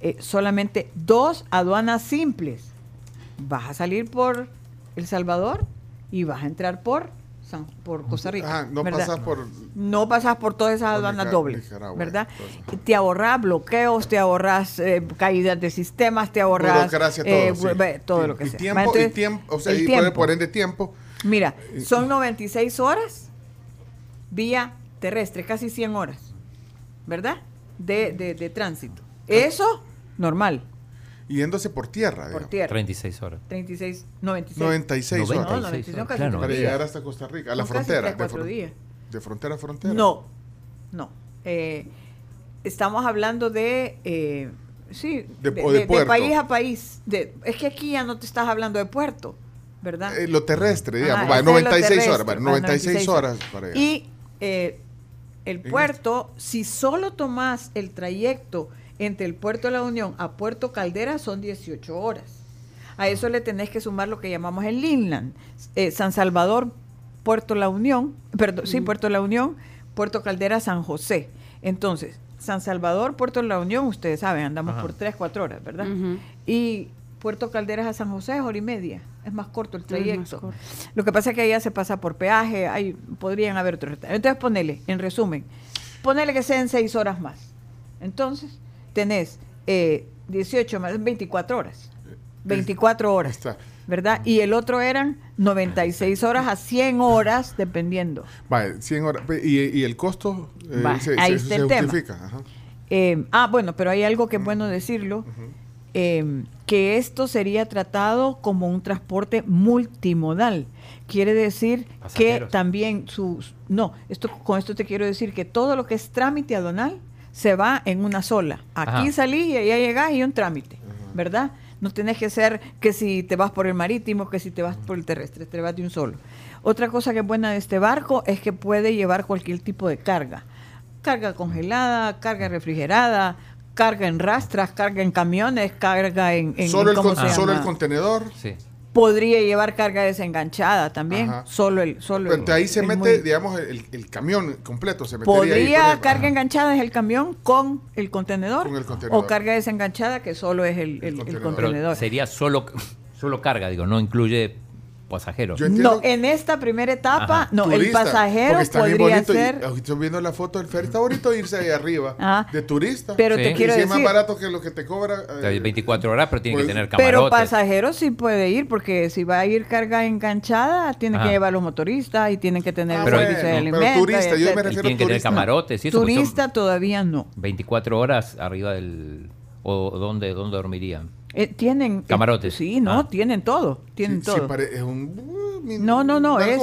eh, solamente dos aduanas simples. Vas a salir por El Salvador y vas a entrar por San, por Costa Rica. Ajá, no ¿verdad? pasas por... No pasas por todas esas Por aduanas dobles, ¿verdad? Y Te ahorras bloqueos, te ahorras eh, caídas de sistemas, te ahorras burocracia, eh, todo, sí. ve- todo Y- lo que y sea. Tiempo, Entonces, y tiempo, o sea, el y por, tiempo. por ende tiempo. Mira, son 96 horas vía terrestre, casi 100 horas, ¿verdad? De, de, de tránsito. Eso, normal, Yéndose por tierra, por digamos. tierra. 36 horas. 36, 96. 96 horas. No, 96 96, horas, claro. Para llegar hasta Costa Rica, a la frontera. tres, de, cuatro fron- días. de frontera a frontera. No, no. Eh, estamos hablando de, eh, sí, De- de, o de de- de puerto. país a país. De, es que aquí ya no te estás hablando de puerto, ¿verdad? Eh, lo terrestre, digamos. Ajá, va, ese es lo 96 horas. terrestre, bueno, va, 96 horas para llegar. Y eh, el puerto, si solo tomas el trayecto entre el puerto de la Unión a Puerto Caldera, son 18 horas. A eso le tenés que sumar lo que llamamos el inland. Eh, San Salvador, Puerto La Unión, perdón, sí, Puerto La Unión, Puerto Caldera, San José. Entonces, San Salvador, Puerto La Unión, ustedes saben, andamos Ajá. por 3, 4 horas, ¿verdad? Y Puerto Calderas a San José es hora y media. Es más corto el trayecto. corto. Lo que pasa es que allá se pasa por peaje, hay, podrían haber otros. Entonces ponele, en resumen, ponele que sean seis horas más. Entonces, tenés eh, 18 más 24 horas. 24 Ahí horas. está. ¿Verdad? Y el otro eran 96 horas a 100 horas, dependiendo. Vale, 100 horas. Pe- ¿Y, y el costo? eh, se, ahí se- está se el tema. Ajá. Eh, ah, bueno, pero hay algo que es bueno decirlo, eh, que esto sería tratado como un transporte multimodal. Quiere decir que también sus... No, esto, con esto te quiero decir que todo lo que es trámite aduanal se va en una sola. Aquí Ajá. salís y allá llegás y un trámite, ¿verdad? No tenés que ser que si te vas por el marítimo, que si te vas por el terrestre, te vas de un solo. Otra cosa que es buena de este barco es que puede llevar cualquier tipo de carga. Carga congelada, carga refrigerada, carga en rastras, carga en camiones, carga en... en- solo, el, ¿cómo con- se solo el contenedor. Sí. Podría llevar carga desenganchada también, Ajá. solo el solo Pero el- ahí se el mete, digamos, el, el camión completo. Se metería Podría carga Ajá. enganchada es el camión con el contenedor, Con el contenedor. o carga desenganchada que solo es el, el- el contenedor. Pero contenedor. sería solo, solo carga, digo, no incluye pasajeros. Yo entiendo- No, en esta primera etapa, Ajá. no, el Turista, pasajero porque está bien podría y- ser, ahorita estoy viendo la foto del ferry, está bonito irse ahí arriba Ah, de turista. pero Sí. te Y quiero y si es más decir, barato que lo que te cobra. eh, Hay 24 horas, pero tiene pues, que tener pero camarotes. pasajero sí puede ir, porque si va a ir carga enganchada, tiene Ajá. que llevar los motoristas y tienen que tener ah, el Pero- servicio de bueno, pero alimentos, turista, yo me y refiero tienen que tener camarotes y eso. son Turista todavía no. 24 horas arriba del... ¿O dónde, dónde dormirían? Eh, tienen eh, Camarotes. sí, no, Ah. tienen todo, tienen sí, sí, todo. pare- es un. uh, mi- No, no, no, es,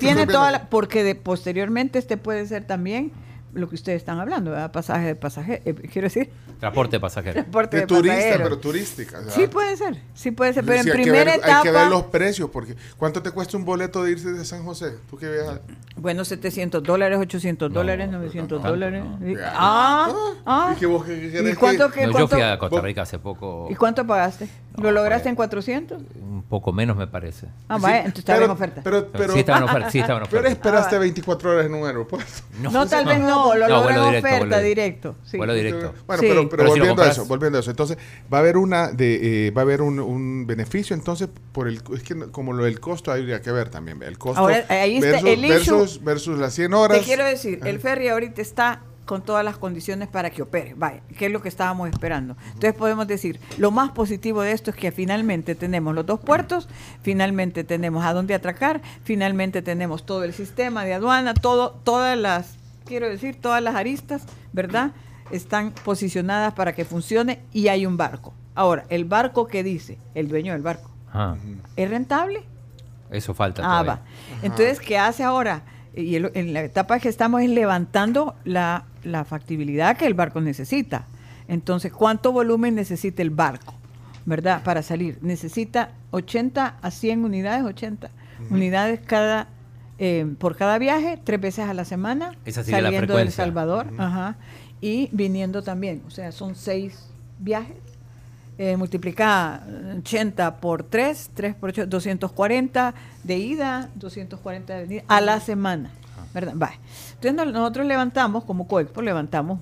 tiene toda la, porque de, posteriormente este puede ser también lo que ustedes están hablando, ¿verdad? Pasaje de pasajero, quiero decir, Transporte de pasajeros. transporte De de, turista, pasajeros. pero turística. Sí puede ser, sí puede ser, pero sí, en primera ver- etapa, Hay que ver los precios, porque ¿cuánto te cuesta un boleto de irse de San José? ¿Tú que viajas? bueno, 700 dólares, 800 No, dólares, no, 900 tanto, dólares. no. Ya. Ah, ah. ¿Y qué vos qué- qué ¿Y querés cuánto que- No, yo cuánto- fui a Costa vos- Rica hace poco. ¿Y cuánto pagaste? ¿Lo No, lograste en 400? Un poco menos, me parece. Ah, Sí, vaya, entonces estaba pero- en oferta. Pero, pero, sí, estaba en oferta. Sí, estaba en pero esperaste Ah, va. 24 horas en un aeropuerto. no, tal vez no, lo No, logré en oferta, vuelo- directo. vuelo directo. Bueno, Sí. Pero, si volviendo a eso, volviendo a eso. Entonces, va a haber una de, eh, va a haber un, un beneficio, entonces, por el, es que no- como lo del costo habría que ver también, el costo Ahora, ahí está versus, el versus, versus las 100 horas. Te quiero decir, el Ajá. ferry ahorita está con todas las condiciones para que opere, vaya, que es lo que estábamos esperando. Entonces podemos decir, lo más positivo de esto es que finalmente tenemos los dos puertos, finalmente tenemos a dónde atracar, finalmente tenemos todo el sistema de aduana, todo, todas las, quiero decir, todas las aristas, ¿verdad? Están posicionadas para que funcione y hay un barco. Ahora, el barco que dice, el dueño del barco, Ajá. ¿es rentable? Eso falta Ah, todavía. va. Entonces, ¿qué hace ahora? Y el- en la etapa que estamos es levantando la, la factibilidad que el barco necesita. Entonces, ¿cuánto volumen necesita el barco? ¿Verdad? Para salir. Necesita 80 a 100 unidades, 80 unidades cada eh, por cada viaje, tres veces a la semana, Esa sería la saliendo del frecuencia. Salvador, ajá, y viniendo también. O sea, son seis viajes eh, multiplica 80 por 3, 3 por 8, 240 de ida, 240 de venida a la semana. ¿Verdad? Vale. Entonces no- nosotros levantamos, como Coexpo, levantamos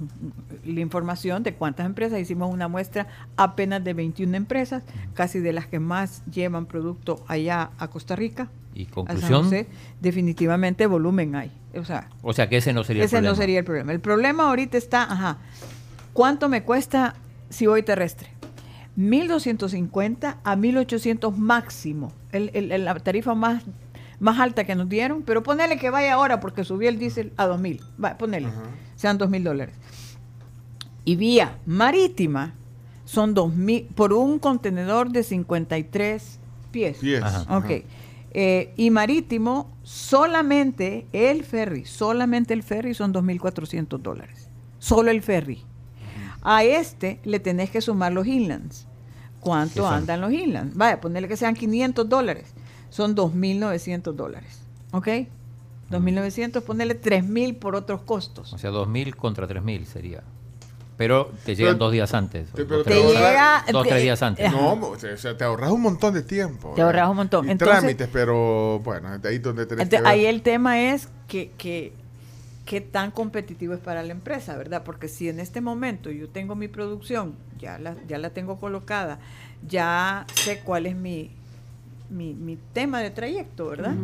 la información de cuántas empresas, hicimos una muestra apenas de 21 empresas, casi de las que más llevan producto allá a Costa Rica. ¿Y conclusión? José. definitivamente volumen hay. O sea, O sea que ese no sería ese el problema. no sería el problema. El problema ahorita está, ajá, ¿cuánto me cuesta si voy terrestre? 1.250 a 1.800 máximo, el- el- la tarifa más, más alta que nos dieron, pero ponele que vaya ahora porque subió el diésel a 2.000, va, ponele, Ajá. sean 2.000 dólares. Y vía marítima son 2.000 por un contenedor de 53 pies. Pies. Ajá. Ajá. Ok. Eh, y marítimo, solamente el ferry, solamente el ferry son 2.400 dólares. Solo el ferry. A este le tenés que sumar los inlands. ¿Qué ¿Cuánto andan los inlands? Vaya, ponerle que sean 500 dólares. Son 2.900 dólares. ¿Ok? 2.900, ponerle 3.000 por otros costos. O sea, 2.000 contra 3.000 sería. Pero te llegan Pero- dos días antes. Te- pero dos, te tres Te días- llega... dos, tres días antes. No, o sea, te ahorras un montón de tiempo. Te ahorras un montón. Y Entonces- trámites, pero bueno, de ahí donde tenés Entonces, que ver. ahí el tema es que, que qué tan competitivo es para la empresa, ¿verdad? Porque si en este momento yo tengo mi producción, ya la, ya la tengo colocada, ya sé cuál es mi, mi, mi tema de trayecto, ¿verdad?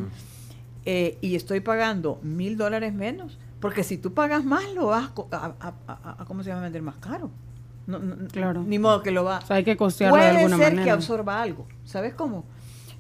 Eh, y estoy pagando mil dólares menos, porque si tú pagas más, lo vas a, a- a- a- ¿cómo se llama? Vender más caro. No, no, Claro. Ni modo que lo va O sea, hay que costearlo de Puede alguna ser que absorba algo. ¿Sabes cómo?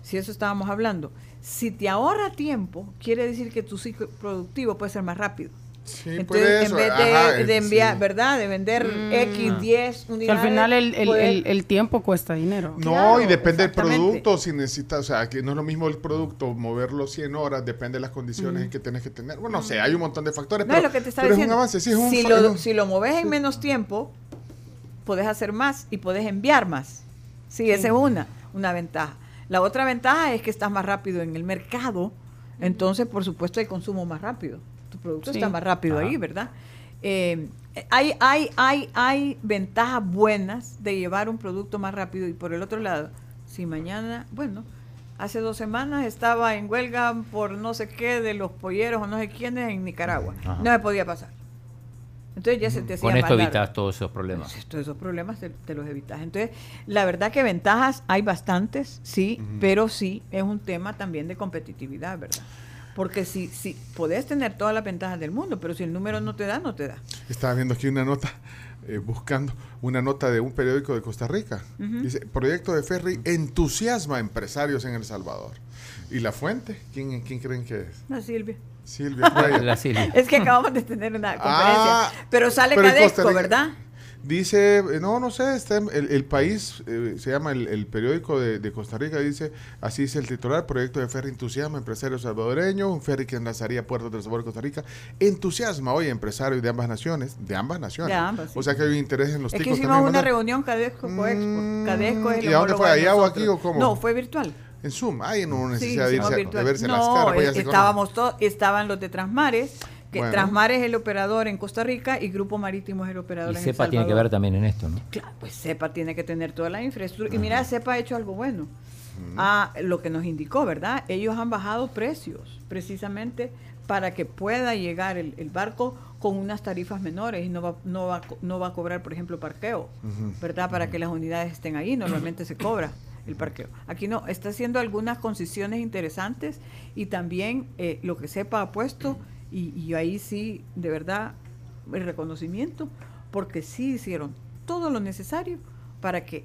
Si eso estábamos hablando. Si te ahorra tiempo, quiere decir que tu ciclo productivo puede ser más rápido. Sí, Entonces, puede en vez de, ajá, de es- enviar, sí. ¿verdad? De vender Mm. X, 10 O sea, unidades. al final el, el- el- el tiempo cuesta dinero. No, Claro, y depende del producto, si necesitas, o sea, que no es lo mismo el producto, moverlo 100 horas, depende de las condiciones en que tenés que tener. Bueno, no sé, hay un montón de factores, no pero, es lo que te estaba pero es diciendo. un avance, sí, es un... si, lo, un- si lo moves en menos tiempo, puedes hacer más y puedes enviar más. Sí, esa es una, una ventaja. La otra ventaja es que estás más rápido en el mercado, entonces por supuesto hay consumo más rápido. Producto Sí. está más rápido Ajá. ahí, ¿verdad? Eh, hay, hay, hay, hay ventajas buenas de llevar un producto más rápido y por el otro lado, si mañana, bueno, hace dos semanas estaba en huelga por no sé qué de los polleros o no sé quiénes en Nicaragua. Ajá. No se podía pasar. Entonces ya se te hacía Con esto largo. evitas todos esos problemas. Todos esos problemas te, te los evitas. Entonces, la verdad que ventajas hay bastantes, sí, pero sí es un tema también de competitividad, ¿verdad? Porque si, si podés tener todas las ventajas del mundo, pero si el número no te da, no te da. Estaba viendo aquí una nota, eh, buscando una nota de un periódico de Costa Rica. Dice, proyecto de ferry entusiasma a empresarios en El Salvador. ¿Y la fuente? ¿Quién, quién creen que es? No, Silvia. Silvia Playa. La Silvia. Es que acabamos de tener una conferencia. Ah, pero sale pero Cadesco, Costa Rica- ¿verdad? Dice, eh, no, no sé, está en- el, el país, eh, se llama el, el periódico de, de Costa Rica, dice, así dice el titular, proyecto de ferry entusiasma, empresario salvadoreño, un ferry que enlazaría puertos del sabor de Costa Rica, entusiasma hoy empresarios de ambas naciones, de ambas naciones. De ambas, sí. O sea que hay un interés en los Es que ticos hicimos también, una reunión Cadesco Mm, Coexport. Cadesco es el ¿y a dónde fue? de ¿Allá o aquí o cómo? No, fue virtual. En Zoom, hay no Sí, necesidad de, hicimos irse, de verse no, las caras. pues estábamos todos, estaban los de Transmares, que Bueno. Transmares es el operador en Costa Rica y Grupo Marítimo es el operador Y en El CEPA tiene que ver también en esto, ¿no? Claro, pues CEPA tiene que tener toda la infraestructura. Y mira, CEPA ha hecho algo bueno. Ah, lo que nos indicó, ¿verdad? Ellos han bajado precios precisamente para que pueda llegar el, el barco con unas tarifas menores y no va, no va, a no va a cobrar, por ejemplo, parqueo, ¿verdad? Para que las unidades estén ahí. Normalmente se cobra el parqueo. Aquí no, está haciendo algunas concesiones interesantes y también eh, lo que CEPA ha puesto, y, y ahí sí, de verdad, el reconocimiento, porque sí hicieron todo lo necesario para que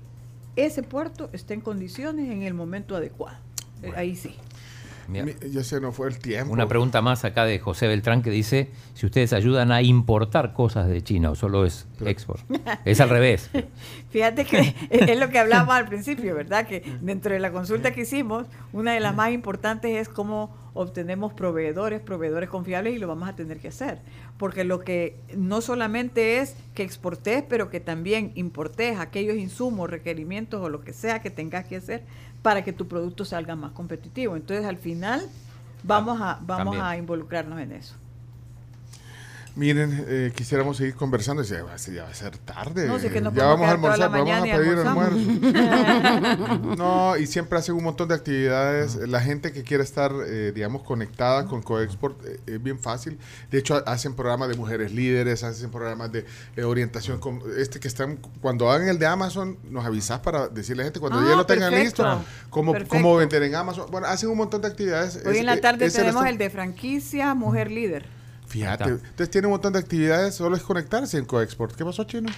ese puerto esté en condiciones en el momento adecuado. Ahí sí. Ya se nos fue el tiempo. Una pregunta más acá de José Beltrán que dice si ustedes ayudan a importar cosas de China o solo es export. Es al revés. Fíjate que es es lo que hablábamos al principio, ¿verdad? Que dentro de la consulta que hicimos, una de las más importantes es cómo obtenemos proveedores, proveedores confiables y lo vamos a tener que hacer. Porque lo que no solamente es que exportes, pero que también importes aquellos insumos, requerimientos o lo que sea que tengas que hacer para que tu producto salga más competitivo. Entonces, al final, vamos a, vamos También. a involucrarnos en eso. Miren, eh, quisiéramos seguir conversando. Ya va, ya va a ser tarde. No, que ya vamos a almorzar, vamos a pedir almuerzo. no, y siempre hacen un montón de actividades. La gente que quiere estar, eh, digamos, conectada con Coexport eh, es bien fácil. De hecho, ha- hacen programas de mujeres líderes, hacen programas de eh, orientación. Con, este que están, cuando hagan el de Amazon, nos avisas para decirle a la gente cuando Ah, ya lo tengan listo, cómo, cómo vender en Amazon. Bueno, hacen un montón de actividades. Hoy Es- en la eh, tarde tenemos el de franquicia Mujer Líder. Fíjate, entonces tiene un montón de actividades, solo es conectarse en Coexport. ¿Qué pasó, Chino?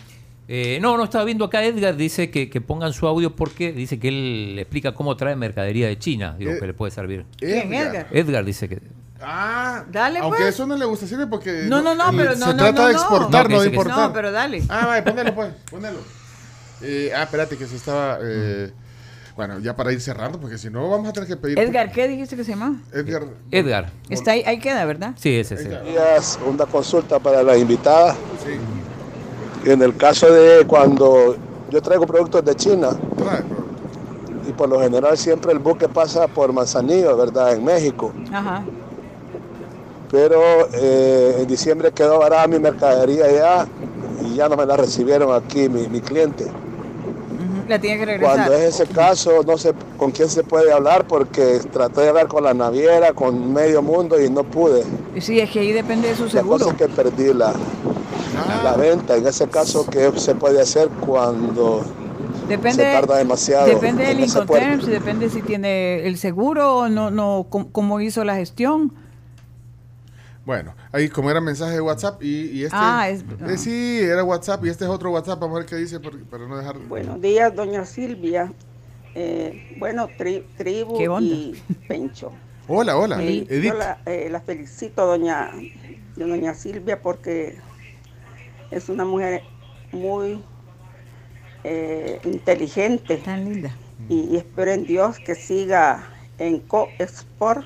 Eh, no, no, estaba viendo acá Edgar, dice que, que pongan su audio porque dice que él explica cómo trae mercadería de China. Digo, Eh, que le puede servir. ¿Quién, Edgar? Edgar dice que... Ah, Dale, aunque pues. eso no le gusta sirve porque No, no, no, pero no, se no, trata no, de exportar, No, de importar. No, pero dale. Ah, vaya, póngalo pues, póngalo. Eh, ah, espérate que se estaba eh, bueno, ya para ir cerrando porque si no vamos a tener que pedir Edgar, ¿qué dijiste que se llama? Edgar. Edgar. Está ahí, ahí queda, ¿verdad? Sí, ese es. Edgar. días, una consulta para la invitada. Sí, En el caso de cuando yo traigo productos de China trae, y por lo general siempre el buque pasa por Manzanillo, ¿verdad? En México. Ajá. Pero eh, en diciembre quedó varada mi mercadería ya y ya no me la recibieron aquí mi, mi cliente. La tiene que regresar. Cuando es ese caso, no sé con quién se puede hablar porque traté de hablar con la naviera, con medio mundo y no pude. Sí, es que ahí depende de su La seguro. cosa es que perdí la, la venta. En ese caso, ¿qué se puede hacer cuando Depende, se tarda demasiado depende del. Incoterms, depende si tiene el seguro o no, no, cómo hizo la gestión. Bueno, ahí como era mensaje de WhatsApp y, y este Ah, es- eh, sí, era WhatsApp y este es otro WhatsApp, vamos a ver qué dice por- para no dejar Buenos días, doña Silvia. Eh, bueno, tri- tribu ¿Qué onda? y Pencho. Hola, hola, Eh, Edith. yo la, eh, la felicito, doña, doña Silvia, porque es una mujer muy eh, inteligente Tan linda. y, y espero en Dios que siga en Co-Export.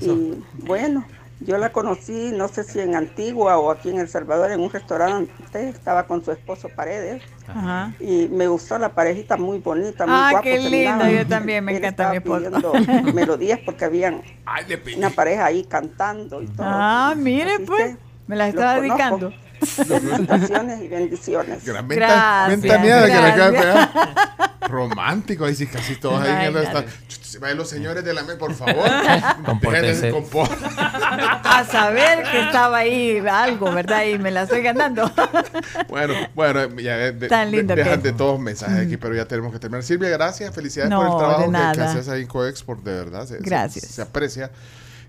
Y bueno, yo la conocí, no sé si en Antigua o aquí en El Salvador, en un restaurante, estaba con su esposo Paredes. Ajá. Y me gustó la parejita muy bonita, muy Ah, guapo qué miraba. yo también, me Él encanta mi estaba esposo. melodías porque habían una pareja ahí cantando y todo. Ah, mire Así pues, me la los estaba conozco. Felicitaciones y bendiciones. Gran venta, Gracias, ventaneada que le de pegar. Romántico, ahí sí, casi todos ahí viendo Vayan los señores de la mesa, por favor. Compórtense. A saber que estaba ahí algo, ¿verdad? Y me la estoy ganando. Bueno, bueno, ya de- de- Tan lindo de- dejan que- de todos mensajes aquí, pero ya tenemos que terminar. Silvia, gracias, felicidades No, por el trabajo de que- que, haces ahí en Coexport, de verdad. se- se- Gracias. Se, aprecia.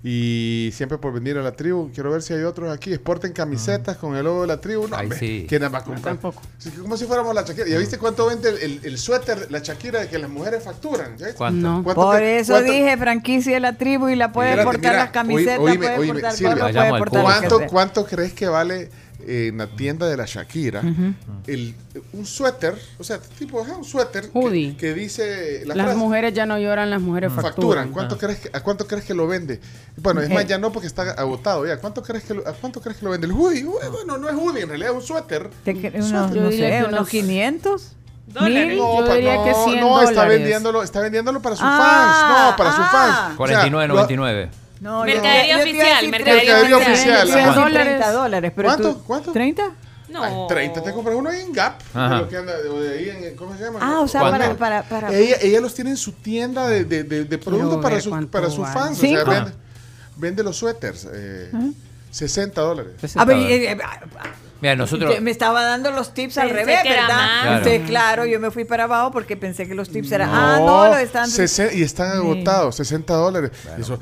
Y siempre por venir a la tribu. Quiero ver si hay otros aquí. Exporten camisetas con el logo de la tribu. No, Ay, sí. ¿Quién las va a comprar? tampoco. Sí, como si fuéramos la Shakira. ¿Ya viste cuánto vende el, el- el suéter, la Shakira, que las mujeres facturan? ¿Cuánto? No. ¿Cuánto Por eso cuánto- dije franquicia de la tribu y la puede portar las camisetas, puede oíme, portar ¿Cuánto, sea. ¿Cuánto crees que vale en la tienda de la Shakira el, un suéter? O sea, tipo, ajá, un suéter que- dice la Las frase, mujeres ya no lloran, las mujeres facturan. facturan. ¿Cuánto crees que, ¿A cuánto crees que lo vende? Bueno, es más, ya no porque está agotado ya. ¿Cuánto crees que lo, ¿A cuánto crees que lo vende? El hoodie. Uy, Bueno, no es hoodie, en realidad es un suéter. Te cre- Un unos, Yo no diría sé, que unos unos 500. Dólares. Yo que 100 no, está dólares. vendiéndolo, está vendiéndolo para sus Ah, fans. No, para sus ah. fans. O sea, 49.99. No, Mercadería yo- yo oficial, decir mercadería 30, oficial, yo ajá. decir 30 dólares. Pero ¿Cuánto? tú- ¿Cuánto? ¿30? No. Ay, 30 te compras uno ahí en Gap. Lo que anda de, de ahí en, ¿Cómo se llama? Ah, o sea, para, para, para. Ella, ella los tiene en su tienda de, de, de, de productos para, sus para sus fans. O sea, vende, vende los suéteres. Eh, 60 dólares. A ver, eh, eh, Mira, nosotros. me estaba dando los tips al Pensé revés, que era ¿verdad? Claro. Entonces, claro, yo me fui para abajo porque pensé que los tips eran. ah, no, lo están. y están agotados, 60 dólares. Eso,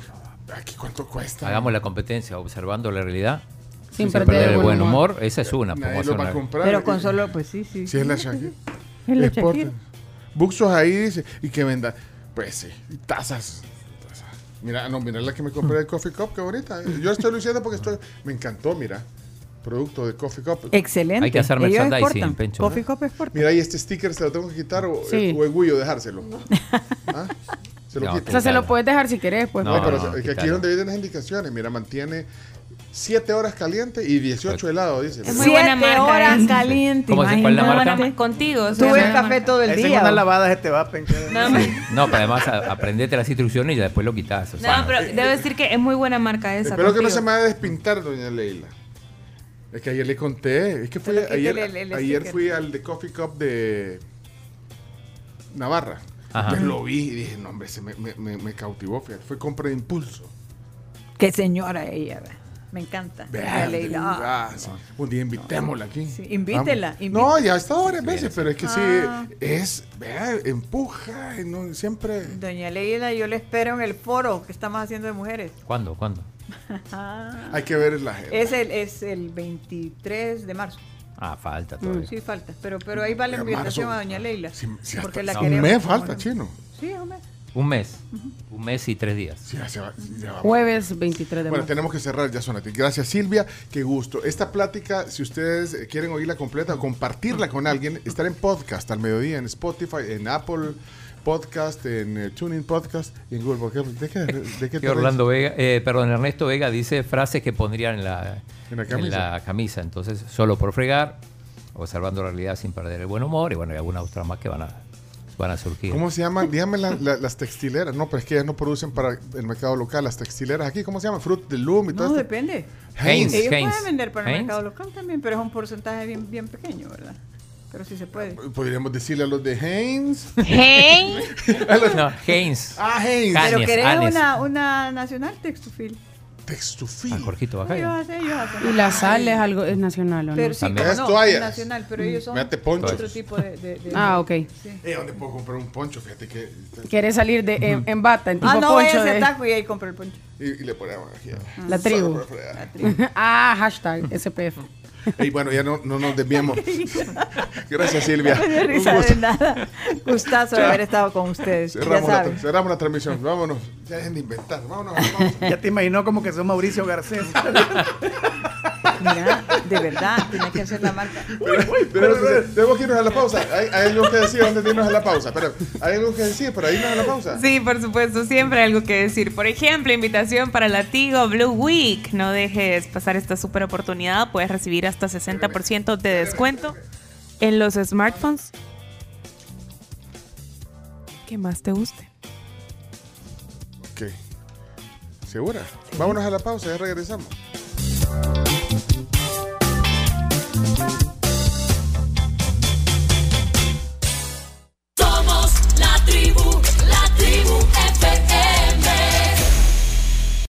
aquí cuánto cuesta. Hagamos la competencia observando la realidad. Sin Sin perder el buen humor. Esa es una. Nadie lo va a comprar. Pero con solo, pues sí, sí. Si es la Shakira. Es la. Shakira. Buxos ahí dice, y que venda, pues sí, y tazas. tazas. Mira, no, mira la que me compré de Coffee Cup, qué bonita. Yo estoy luciendo porque estoy, me encantó, mira. Producto de Coffee Cup. Excelente. Hay que hacer merchandising. Pencho. Coffee Cup exporta. Mira, y este sticker se lo tengo que quitar o, Sí. o es Guyo dejárselo. ¿Ah? Se lo No. O sea, se lo puedes dejar si querés, pues. No, pero no, es que aquí es donde vienen las indicaciones. Mira, mantiene 7 horas caliente y 18 helado, dice. Es muy buena Siete marca, horas ¿eh? caliente. ¿Cómo se- cuál es la imagínate. marca? Contigo. o sea, Tuve nada café más. todo el día. una ¿o? lavada se te va. No, pero además aprendete las instrucciones y después lo quitas. o sea, No, pero debo decir que es muy buena marca esa. Espero que no se me vaya a despintar, doña Leila. Es que ayer le conté. Es que fui, ayer, el- el ayer fui al de Coffee Cup de Navarra. Ajá. Entonces lo vi y dije, no, hombre, se me, me, me- me cautivó. Fíjate. Fue compra de impulso. Qué señora ella. Me encanta. Vea, Leila. ah, sí. Un día invitémosla aquí. Sí, invítela, No, ya ha estado varias veces, pero es que Ah. sí, es, vea, empuja, y no, siempre. Doña Leila, yo le espero en el foro que estamos haciendo de mujeres. ¿Cuándo? ¿Cuándo? Hay que ver la agenda. Es el, es el 23 de marzo. Ah, falta todavía. Sí, falta. Pero, pero ahí va la invitación marzo, a Doña Leila. Si- si hasta- porque la un mes falta, no- chino. Sí, un mes. Un mes. Un mes y tres días. Sí, ya se va- ya va. Jueves 23 de Bueno, marzo. tenemos que cerrar ya, Sonati. Gracias, Silvia. Qué gusto. Esta plática, si ustedes eh, quieren oírla completa o compartirla con alguien, estará en podcast al mediodía en Spotify, en Apple Podcast, en eh, Tuning Podcast y en Google Podcast. ¿De qué, de qué Y te Orlando Vega, eh, perdón, Ernesto Vega dice frases que pondrían en la, En la camisa. la camisa. Entonces, solo por fregar, observando la realidad sin perder el buen humor y bueno, y algunas otras más que van a, van a surgir. ¿Cómo se llaman? Dígame la- la- las textileras. No, pero es que ellas no producen para el mercado local. Las textileras aquí, ¿cómo se llaman? Fruit de Loom y todo No, depende. Heinz, Ellos Heinz. pueden vender para el mercado local también, pero es un porcentaje bien, bien pequeño, ¿verdad? Pero sí se puede. Podríamos decirle a los de. Hey. A los- No, Heinz. Ah. Ca- Pero Anes, querés Anes. una, una nacional textufil. Textufil. Ah, Jorgito, acá. Hacen. Y la sal es algo, es nacional, ¿o no? Pero sí, También. no, toallas. es nacional, pero ellos son ponchos. otro tipo de... de- de- Ah, ok. sí. Eh, ¿Dónde puedo comprar un poncho? Fíjate que... ¿Quieres salir de, en, en bata, en tipo Ah, no, poncho ese de taco y ahí compro el poncho. Y, y le ponemos aquí. la tribu? Por fregar. ah, hashtag SPF. Y bueno, ya no, no nos desviemos. Gracias, Silvia. No me risa de nada. Gustazo de haber estado con ustedes. Ya Cerramos la, cerramos la transmisión. Vámonos. Ya dejen de inventar. Vámonos. vámonos. Ya te imaginó como que sos Mauricio Garcés. Mira, de verdad, tiene que hacer la marca. Tenemos que- tenemos que irnos a la pausa. Hay, hay algo que decir antes de irnos a la pausa. Pero hay algo que decir, pero irnos a la pausa. Sí, por supuesto, siempre hay algo que decir. Por ejemplo, invitación para la Tigo Blue Week. No dejes pasar esta super oportunidad. Puedes recibir hasta 60% de descuento en los smartphones. ¿Qué más te guste? Ok. ¿Segura? Vámonos a la pausa, ya regresamos.